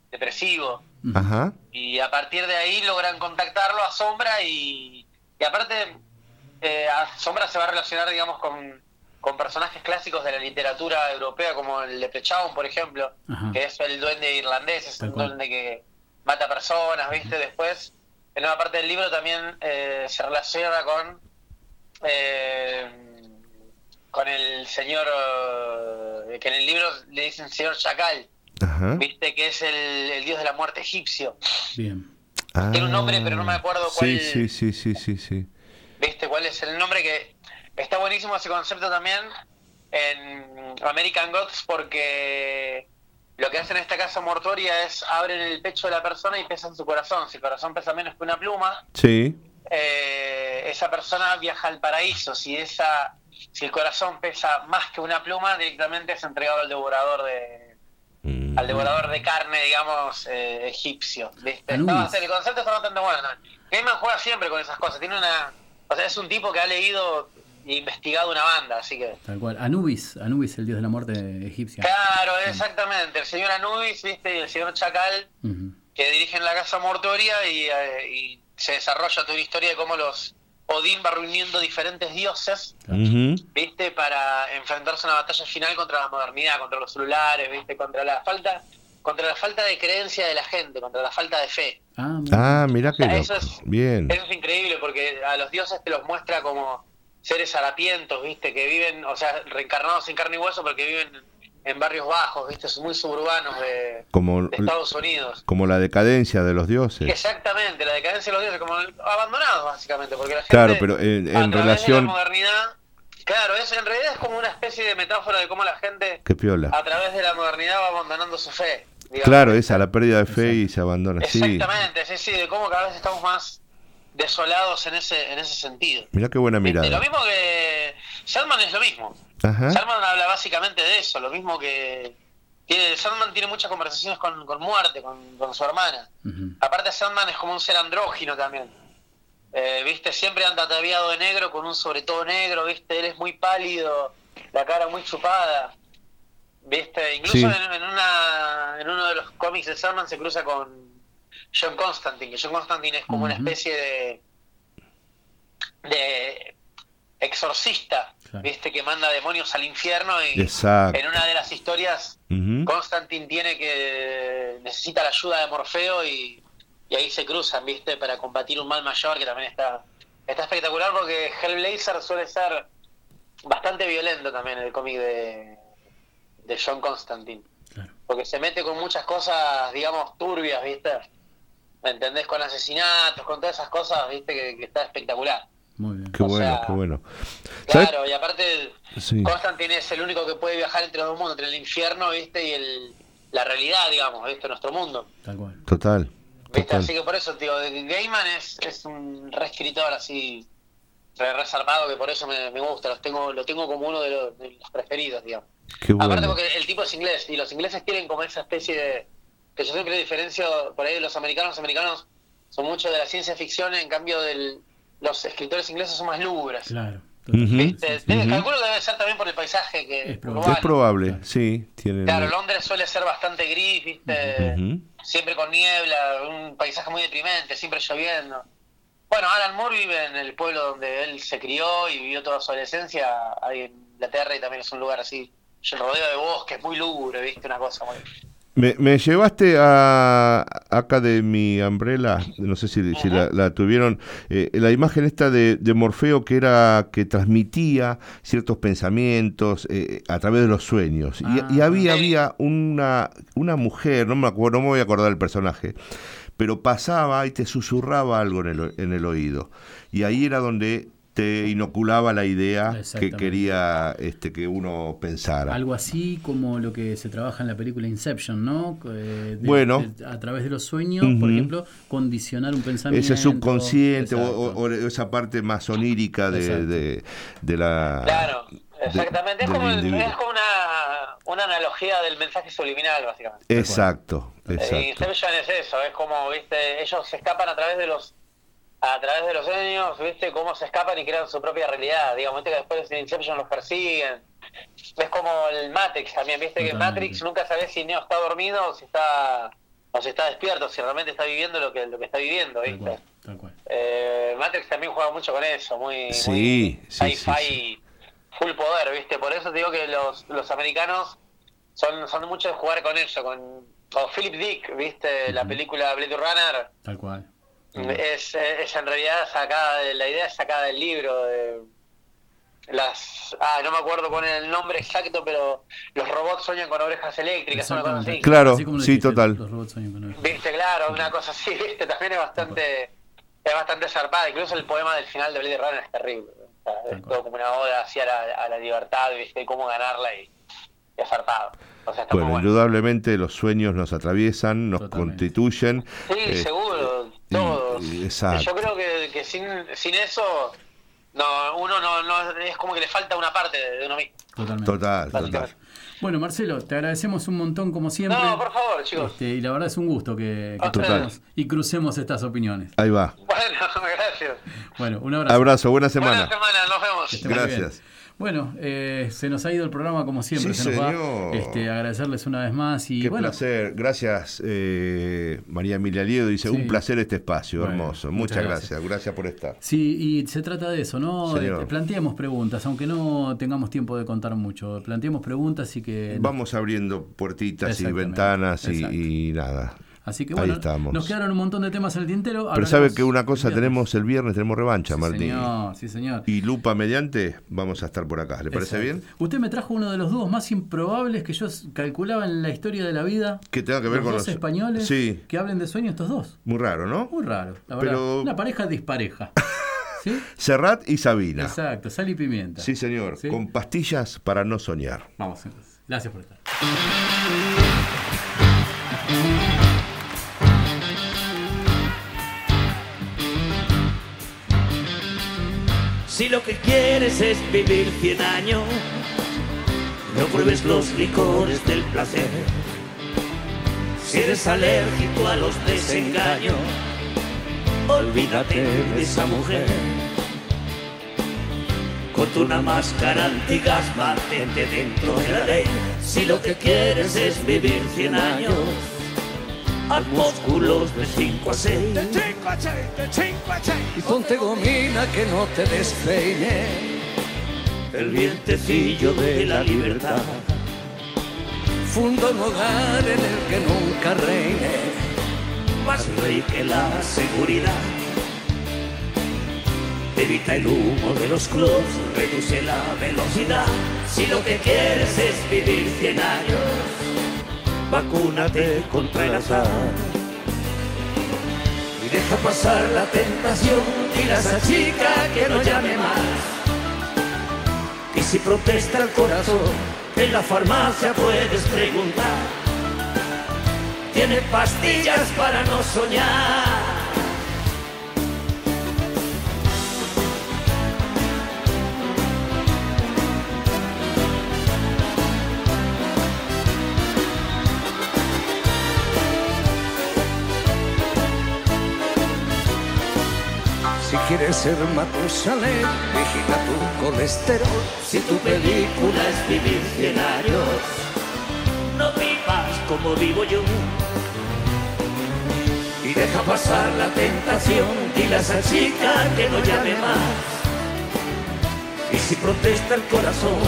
depresivo. Ajá. Y a partir de ahí logran contactarlo a Sombra y, y aparte eh, Sombra se va a relacionar, digamos, con, con personajes clásicos de la literatura europea como el Leprechaun, por ejemplo, Ajá. que es el duende irlandés, es un duende que mata personas, ¿viste? Después, en una parte del libro también eh, se relaciona con eh, con el señor eh, que en el libro le dicen señor Chacal, Ajá. ¿viste? Que es el, el dios de la muerte egipcio. Bien. Tiene un nombre, pero no me acuerdo cuál- Ah, Sí, sí, sí, sí, sí, sí. ¿Viste cuál es el nombre? Que está buenísimo ese concepto también en American Gods porque lo que hacen en esta casa mortuoria es abren el pecho de la persona y pesan su corazón. Si el corazón pesa menos que una pluma, Sí. eh, esa persona viaja al paraíso. Si esa si el corazón pesa más que una pluma, directamente es entregado al devorador de Mm. al devorador de carne, digamos, eh, egipcio. ¿viste? Bastante- el concepto está bastante bueno. ¿no? Gaiman juega siempre con esas cosas. Tiene una, o sea, es un tipo que ha leído e investigado una banda, así que. Tal cual. Anubis, Anubis, el dios de la muerte egipcia. Claro, exactamente. El señor Anubis, viste, y el señor Chacal, Ujú. que dirigen la casa mortuoria y, eh, y se desarrolla toda una historia de cómo los Odín va reuniendo diferentes dioses, viste, para enfrentarse a una batalla final contra la modernidad, contra los celulares, viste, contra la falta, contra la falta de creencia de la gente, contra la falta de fe. Ah, muy Ah, mira qué Eso es- Bien. Eso es increíble porque a los dioses te los muestra como seres harapientos, ¿viste? Que viven, o sea, reencarnados en carne y hueso, porque viven en barrios bajos, ¿viste? Son muy suburbanos de, Como, de Estados Unidos. como la decadencia de los dioses. Exactamente, la decadencia de los dioses, como abandonados básicamente, porque la gente Claro, pero en, a en través relación... de la modernidad, claro, es en realidad es como una especie de metáfora de cómo la gente Qué piola. a través de la modernidad va abandonando su fe. Digamos. Claro, esa, la pérdida de fe y se abandona. Exactamente, sí, sí, de cómo cada vez estamos más desolados en ese en ese sentido. Mira qué buena ¿Viste? Lo mirada. mismo que Sandman es lo mismo. Ajá. Sandman habla básicamente de eso, lo mismo que tiene Sandman tiene muchas conversaciones con, con muerte, con, con su hermana. Aparte Sandman es como un ser andrógino también. Eh, viste, siempre anda ataviado de negro con un sobre todo negro, viste, él es muy pálido, la cara muy chupada. Viste, incluso Sí. en, en una en uno de los cómics de Sandman se cruza con John Constantine, que John Constantine es como una especie de de exorcista, Claro. viste, que manda demonios al infierno y Exacto. en una de las historias Ujú. Constantine tiene que necesita la ayuda de Morfeo y, y ahí se cruzan, ¿viste? Para combatir un mal mayor que también está está espectacular porque Hellblazer suele ser bastante violento también en el cómic de, de John Constantine. Claro. Porque se mete con muchas cosas, digamos, turbias, ¿viste? ¿Me entendés? Con asesinatos, con todas esas cosas, ¿viste? Que, que está espectacular. Muy bien. Qué o bueno, sea, qué bueno. ¿Sabes? Claro, y aparte Sí. Constantine es el único que puede viajar entre los dos mundos, entre el infierno, ¿viste? Y el, la realidad, digamos, ¿viste? Nuestro mundo. Tal cual. Total. ¿Viste? Total. Así que por eso, tío, Gaiman es, es un reescritor así, re resarpado, que por eso me, me gusta, los tengo, lo tengo como uno de los, de los preferidos, digamos. Qué Aparte bueno. porque el tipo es inglés, y los ingleses tienen como esa especie de... que yo siempre diferencio por ahí de los americanos, los americanos son mucho de la ciencia ficción, en cambio del, los escritores ingleses son más lúgubres. Claro. Ujú. ¿Viste? Ujú. Calculo que debe ser también por el paisaje que Es probable. Es probable, sí. Tienen... Claro, Londres suele ser bastante gris, ¿viste? Ujú. Siempre con niebla, un paisaje muy deprimente, siempre lloviendo. Bueno, Alan Moore vive en el pueblo donde él se crió y vivió toda su adolescencia, ahí en Inglaterra, y también es un lugar así, rodeo de bosques, muy lúgubre, ¿viste? Una cosa muy... Me, me llevaste a acá de mi umbrella, no sé si, si la, la tuvieron, eh, la imagen esta de, de Morfeo que era que transmitía ciertos pensamientos eh, a través de los sueños. Y, y había, había una, una mujer, no me acuerdo, no me voy a acordar del personaje, pero pasaba y te susurraba algo en el, en el oído. Y ahí era donde te inoculaba la idea que quería este, que uno pensara. Algo así como lo que se trabaja en la película Inception, ¿no? Eh, de- Bueno. de- a través de los sueños, por ejemplo, condicionar un pensamiento. Ese subconsciente o, Exacto. o- o esa parte más onírica de, de, de la... Claro, de- exactamente. es, del como, el- individuo. es como una, una analogía del mensaje subliminal, básicamente. Exacto, Eh, exacto. Inception es eso, es como, viste, ellos se escapan a través de los a través de los sueños, viste, cómo se escapan y crean su propia realidad. Digamos, que después en Inception los persiguen. Es como el Matrix también, viste que en Matrix nunca sabes si Neo está dormido o si está o si está despierto, si realmente está viviendo lo que lo que está viviendo, viste. Tal cual. Eh, Matrix también juega mucho con eso, muy, Sí, muy sí, sí, sci-fi, full poder, ¿viste? Por eso te digo que los, los americanos son, son mucho de jugar con eso, con, con Philip Dick, ¿viste? La película Blade Runner Tal cual. Es, es en realidad sacada, de, la idea es sacada del libro, de las... Ah, no me acuerdo cuál es el nombre exacto, pero los robots sueñan con orejas eléctricas, una cosa así. Claro, Así sí, dijiste, total. Los robots sueñan con orejas. Viste, claro, una cosa así, *laughs* viste, también es bastante, es bastante zarpada, incluso el poema del final de Blade Runner es terrible, o sea, es todo como una oda hacia la, a la libertad, viste, y cómo ganarla y, y es zarpado. O sea, Bueno, bueno. indudablemente los sueños nos atraviesan, nos constituyen. Sí, eh, seguro, todos. exacto. Yo creo que, que sin, sin eso, no, uno no, no, es como que le falta una parte de, uno mismo. Totalmente. Total, total. Bueno, Marcelo, te agradecemos un montón como siempre. No, por favor, chicos. Este, y la verdad es un gusto que, que Total. y crucemos estas opiniones. Ahí va. Bueno, *laughs* gracias. Bueno, un abrazo. Abrazo, buena semana. Buena semana, nos vemos. Gracias. Bueno, eh, se nos ha ido el programa como siempre. Sí, se nos va. Este, agradecerles una vez más y Qué bueno, placer. Gracias, eh, María Emilia Liedo. Dice, Sí. un placer este espacio, Bueno, hermoso. muchas Muchas gracias. gracias. gracias. por estar. Sí, y se trata de eso, ¿no? Señor. Eh, planteemos preguntas, aunque no tengamos tiempo de contar mucho. Planteemos preguntas y que... Vamos abriendo puertitas y ventanas y nada. Así que bueno, nos quedaron un montón de temas en el tintero. Pero sabe que una cosa tenemos el viernes, tenemos revancha, Sí, Martín. señor, sí, señor. Y lupa mediante, vamos a estar por acá. ¿Le parece Exacto. bien? Usted me trajo uno de los dúos más improbables que yo calculaba en la historia de la vida. Que tenga que ver los con dos los españoles Sí, que hablen de sueños estos dos. muy raro, ¿no? Muy raro, la verdad. Pero- Una pareja dispareja. *laughs* ¿Sí? Serrat y Sabina. Exacto, sal y pimienta. Sí, señor. ¿Sí? Con pastillas para no soñar. Vamos entonces. Gracias por estar. Si lo que quieres es vivir 100 años, no pruebes los licores del placer. Si eres alérgico a los desengaños, olvídate de esa mujer. Ponte una máscara antigas, mantente dentro de la ley. Si lo que quieres es vivir 100 años, haz músculos de 5 a 6. Y ponte gomina que no te despeine el vientecillo de la libertad. Funda un hogar en el que nunca reine más rey que la seguridad. Evita el humo de los clubs, reduce la velocidad. Si lo que quieres es vivir 100 años, vacúnate contra el azar. Y deja pasar la tentación, dile a esa chica que no llame más. Y si protesta el corazón, en la farmacia puedes preguntar. Tiene pastillas para no soñar. Quieres ser Matusalén, vigila tu colesterol. Si tu película es vivir 100 años, no vivas como vivo yo. Y deja pasar la tentación, dile a esa que no llame más. Y si protesta el corazón,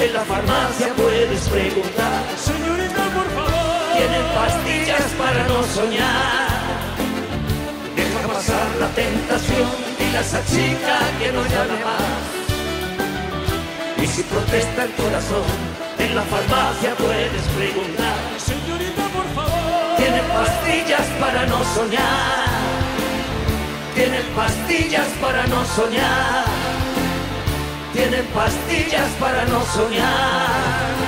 en la farmacia puedes preguntar. Señorita, por favor. tienen pastillas para no soñar. Pasar la tentación y las achica que no llame más. Y si protesta el corazón, en la farmacia puedes preguntar. Señorita, por favor. Tienen pastillas para no soñar. Tienen pastillas para no soñar. Tienen pastillas para no soñar.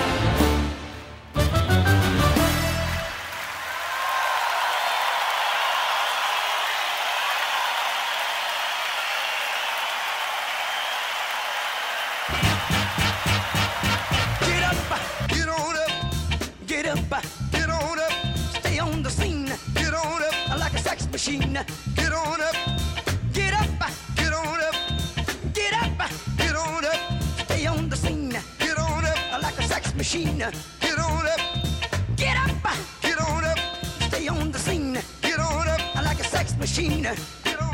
Machine. Get on up, get up, get on up, get up, get on up, stay on the scene. Get on up, I like a sex machine. Get on up, get up, get on up, stay on the scene. Get on up, I like a sex machine.